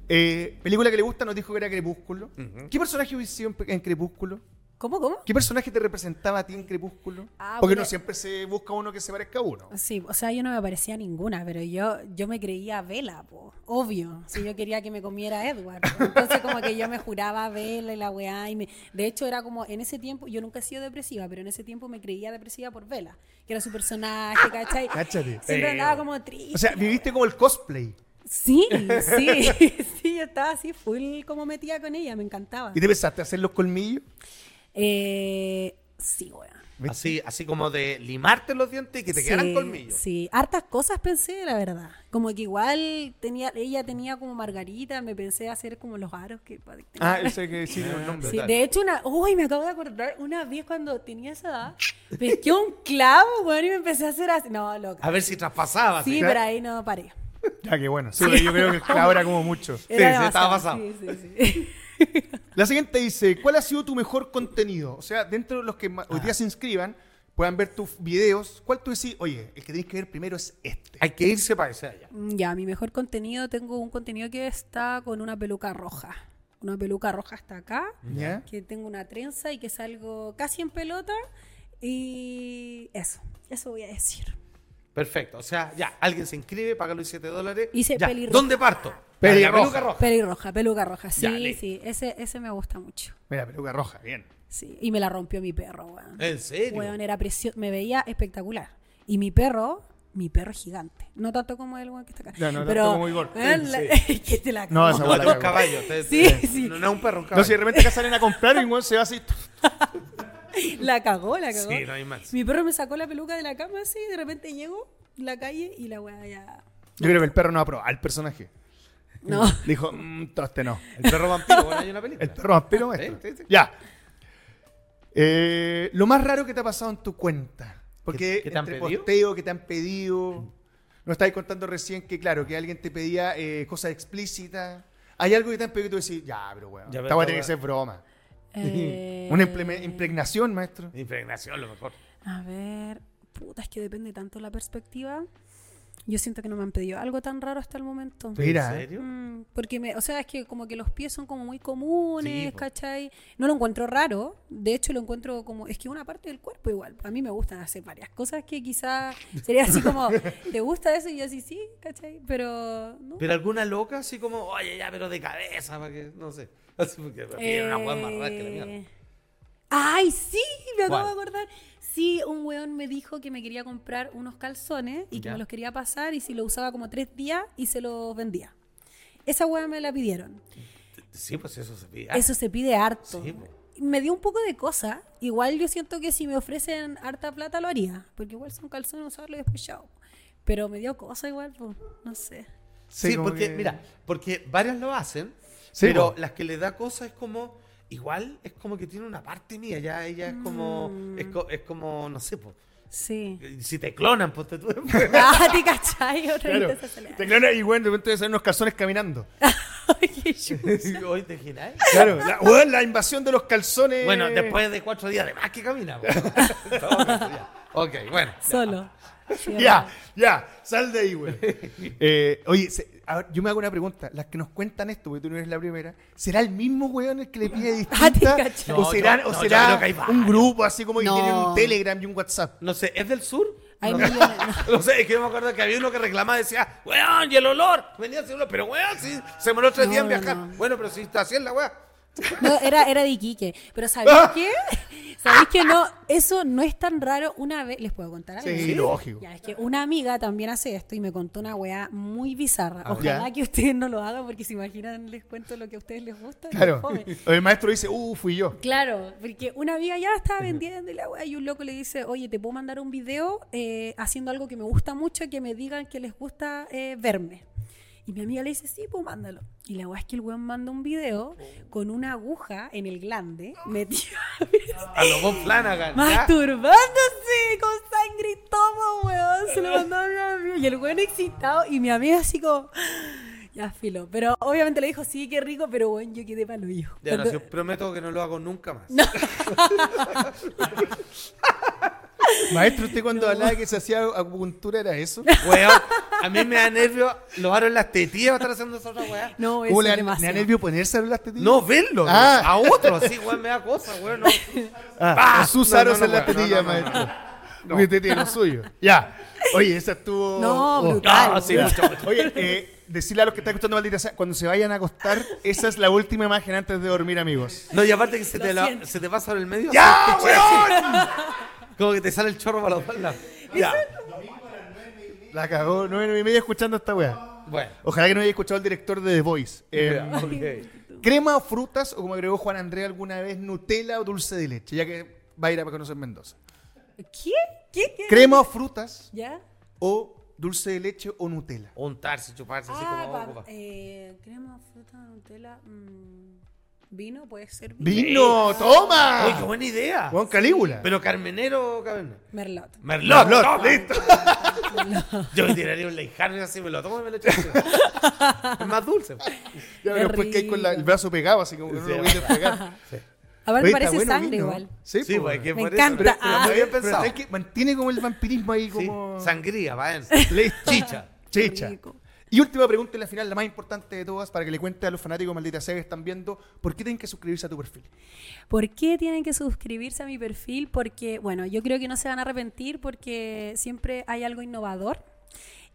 Eh, película que le gusta, nos dijo que era Crepúsculo. ¿Qué personaje hubiese sido en, en Crepúsculo? ¿Cómo, cómo? ¿Qué personaje te representaba a ti en Crepúsculo? Ah, Porque bueno. no siempre se busca uno que se parezca a uno. Sí, o sea, yo no me parecía ninguna, pero yo, yo me creía Vela, po, obvio. Si yo quería que me comiera Edward. po. Entonces, como que yo me juraba Vela y la weá. Y me, de hecho, era como en ese tiempo, yo nunca he sido depresiva, pero en ese tiempo me creía depresiva por Vela, que era su personaje, ¿cachai? Cáchate. Siempre Eh, andaba como triste. O sea, viviste como el cosplay. Sí, sí, sí, yo estaba así, full como metida con ella, me encantaba. ¿Y te pensaste hacer los colmillos? Eh, sí, weón. Así, así como de limarte los dientes y que te Sí, quedaran colmillos. Sí, hartas cosas pensé, la verdad. Como que igual tenía, ella tenía como margarita, me pensé hacer como los aros que Ah, ese que sí, un nombre. Sí, de hecho, una, uy, me acabo de acordar, una vez cuando tenía esa edad, pesqué un clavo, bueno, y me empecé a hacer así. No, loca. A ver si traspasaba. Sí, pero ahí no paré. Ya, qué bueno. Sí, yo creo que el clavo era como mucho. Era sí, estaba demasiado, pasado. Sí, sí, sí. La siguiente dice, ¿cuál ha sido tu mejor contenido? O sea, dentro de los que hoy Ah. día se inscriban, puedan ver tus videos, ¿cuál tú decís, oye, el que tenéis que ver primero es este? Hay que irse para ese allá. Mm, Ya, mi mejor contenido, tengo un contenido que está con una peluca roja. Una peluca roja hasta acá, ¿Ya? que tengo una trenza y que salgo casi en pelota. Y eso, eso voy a decir. Perfecto. O sea, ya, alguien se inscribe, paga los 7 dólares. Ya. pelirroja. ¿Dónde parto? Pelirroja. Peluca roja. Pelirroja, peluca roja, sí, Ya, listo. sí, ese, ese me gusta mucho. Mira, peluca roja, bien. Sí, y me la rompió mi perro, weón. ¿En serio? Weón, era precioso, me veía espectacular. Y mi perro, mi perro es gigante. No tanto como el weón que está acá. Ya, no tanto pero, como Igor. weón, la- que te la No, cagó. esa No, weá la dos cagó. caballos. te- Sí, te- sí. No, no es un perro, un No, caballo. si de repente acá salen a comprar y igual se va así. La cagó, la cagó. Sí, no hay más. Mi perro me sacó la peluca de la cama así, de repente llego en la calle y la weá ya. Yo creo que el perro no va a probar el personaje. No. Dijo, mmm, toste no. El perro vampiro, bueno, hay una película. El perro vampiro maestro. Sí, sí, sí. Ya. Eh, lo más raro que te ha pasado en tu cuenta. Porque ¿Qué- qué te han entre pedido? posteo que te han pedido. Nos estáis contando recién que, claro, que alguien te pedía eh, cosas explícitas. Hay algo que te han pedido y tú decís, ya, pero bueno, esta weá esta tiene que ser broma. Eh, Una impregnación, maestro. Impregnación, lo mejor. A ver, puta, es que depende tanto la perspectiva. Yo siento que no me han pedido algo tan raro hasta el momento. Mira, ¿En eh. serio? Mm, porque, me, o sea, es que como que los pies son como muy comunes, Sí. ¿cachai? No lo encuentro raro, de hecho lo encuentro como, es que una parte del cuerpo igual. A mí me gustan hacer varias cosas que quizás sería así como, ¿te gusta eso? Y yo así, sí, ¿cachai? Pero, ¿no? Pero alguna loca así como, oye, ya, pero de cabeza, para que, no sé. Así porque tiene una hueá más rara que la mierda. Eh, Ay, sí, me acabo de acordar. Sí, un weón me dijo que me quería comprar unos calzones y que Ya. me los quería pasar y si lo usaba como tres días y se los vendía. Esa weá me la pidieron. Sí, pues eso se pide. Eso se pide harto. Sí, po. me dio un poco de cosa. Igual yo siento que si me ofrecen harta plata lo haría. Porque igual son calzones usarlo y después chao. Pero me dio cosa igual, pues, no sé. Sí, porque, que- mira, porque varias lo hacen, Sí, pero po. las que le da cosa es como, igual es como que tiene una parte mía, ya ella es como, Mm. es, co- es como, no sé, po, Sí. si te clonan, pues te tú. ah, te cachai, otra Claro. te sale. Te clona y bueno, de repente ser unos calzones caminando. Hoy te imaginas? Claro, la, weón, la invasión de los calzones. Bueno, después de cuatro días de más que camina. ok, bueno. Solo. Ya, ya, sal de ahí, güey. Eh, oye, se- a ver, yo me hago una pregunta. Las que nos cuentan esto, porque tú no eres la primera, ¿será el mismo weón el que le pide Ah, te distinta? ¿O No, será, yo- o no, será un grupo así como que No. tiene un Telegram y un WhatsApp? No sé, ¿es del sur? Hay no, no sé, es que yo me acuerdo que había uno que reclamaba y decía, weón, y el olor. Venía ese olor, pero weón, sí, se demoró tres No, días en viajar. no. Bueno, pero si está así en la weá. No, era, era de Iquique. Pero ¿sabéis qué? ¿Sabéis que no? Eso no es tan raro. Una vez, ¿les puedo contar algo? Sí, lógico. Ya, es que una amiga también hace esto y me contó una weá muy bizarra. Ah, Ojalá ya. que ustedes no lo hagan porque se imaginan, les cuento lo que a ustedes les gusta. y Claro. El maestro dice, uh, fui yo. Claro, porque una amiga ya estaba vendiendo y la weá, y un loco le dice, oye, ¿te puedo mandar un video eh, haciendo algo que me gusta mucho, que me digan que les gusta eh, verme? Y mi amiga le dice, sí, pues mándalo. Y la weá es que el weón manda un video con una aguja en el glande, metido, A los Bob Flanagan. masturbándose con sangre y todo, weón. Se lo mandó a mi amiga. Y el weón excitado, y mi amiga así como... Ya, filo. Pero obviamente le dijo, sí, qué rico, pero weón, yo quedé palo yo. Ya, no, yo prometo que no lo hago nunca más. Maestro, ¿usted cuando hablaba que se hacía acupuntura era eso? Weón, a mí me da nervio los aros en las tetillas estar haciendo esa otra weá. No, eso ¿Cómo es le da, nervio ponerse a hablar este tío? No verlo, Ah. a otro, así, weón, me da cosa, weón. No. Ah, Ah, sus no, aros no, en las no, tetillas, no, no, no. maestro. Porque usted tiene lo suyo. Ya. Oye, esa estuvo. No, oh. brutal. Ah, sí, mucho, mucho. Oye, eh, decirle a los que están escuchando Maldita Sea, cuando se vayan a acostar, esa es la última imagen antes de dormir, amigos. No, y aparte que se te, la- se te pasa por el medio. ¡Ya, weón! Como que te sale el chorro para dos lados. Ya. La cagó nueve y media escuchando esta weá. Bueno. Ojalá que no haya escuchado el director de The Voice. Eh, ok. ¿Crema o frutas? O como agregó Juan Andrés alguna vez, Nutella o dulce de leche, ya que va a ir a conocer Mendoza. ¿Qué? ¿Qué? ¿Qué? ¿Crema o frutas? ¿Ya? ¿O dulce de leche o Nutella? Untarse, chuparse, así Ah, como pa- ocupa. eh, crema, fruta, Nutella, mm, vino, puede ser vino. ¡Vino! Uy, qué ¡Toma! buena idea. Juan Calígula. Pero Carmenero o Cabernet. Merlot. Merlot, Merlot, toma. listo. Yo me tiraría un Leijarme así, me lo tomo y me lo echo. es más dulce. Ya, pero después que hay con la- el brazo pegado, así como que no lo voy a despegar. Aparte Oye, parece bueno sangre vino. igual. Sí, Sí, pues, pues, que Me por encanta. Eso, pero, pero Ah. había Pero pensado. es que mantiene como el vampirismo ahí Sí, como... Sangría, va en. Listo. Chicha. Chicha. Rico. Y última pregunta en la final, la más importante de todas, para que le cuente a los fanáticos maldita sea que están viendo, ¿por qué tienen que suscribirse a tu perfil? ¿Por qué tienen que suscribirse a mi perfil? Porque, bueno, yo creo que no se van a arrepentir porque siempre hay algo innovador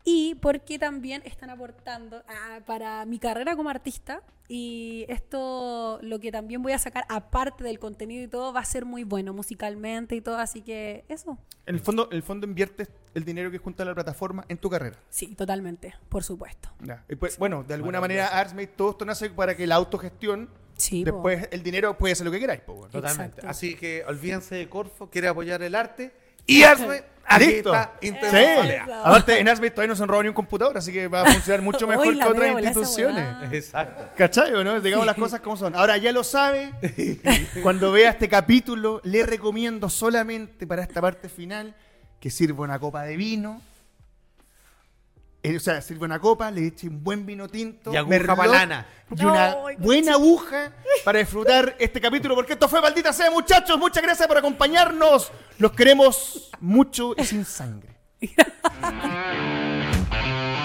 y porque también están aportando ah, para mi carrera como artista y esto, lo que también voy a sacar aparte del contenido y todo, va a ser muy bueno musicalmente y todo, así que eso, En el fondo, el fondo inviertes el dinero que junta la plataforma en tu carrera. sí, totalmente, por supuesto. Ya. Y pues, bueno, de alguna manera Artsmate todo esto nace para que la autogestión, Sí, po. después el dinero puede hacer lo que queráis. po, bueno. Totalmente. Exacto. Así que olvídense de Corfo, quiere apoyar el arte, Y hazme, aquí Listo. está Sí. Aparte, en Asbest todavía no se han robado ni un computador, así que va a funcionar mucho mejor que la otras veo, la esa instituciones. Exacto. ¿Cachai o no? Digamos las cosas como son. Ahora ya lo sabe. Cuando vea este capítulo, le recomiendo solamente para esta parte final que sirva una copa de vino. Eh, o sea, sirva una copa, le eche un buen vino tinto. Y aguja merlot, banana. Y una Ay, buena aguja para disfrutar este capítulo. Porque esto fue Maldita Sea, muchachos. Muchas gracias por acompañarnos. Los queremos mucho y sin sangre.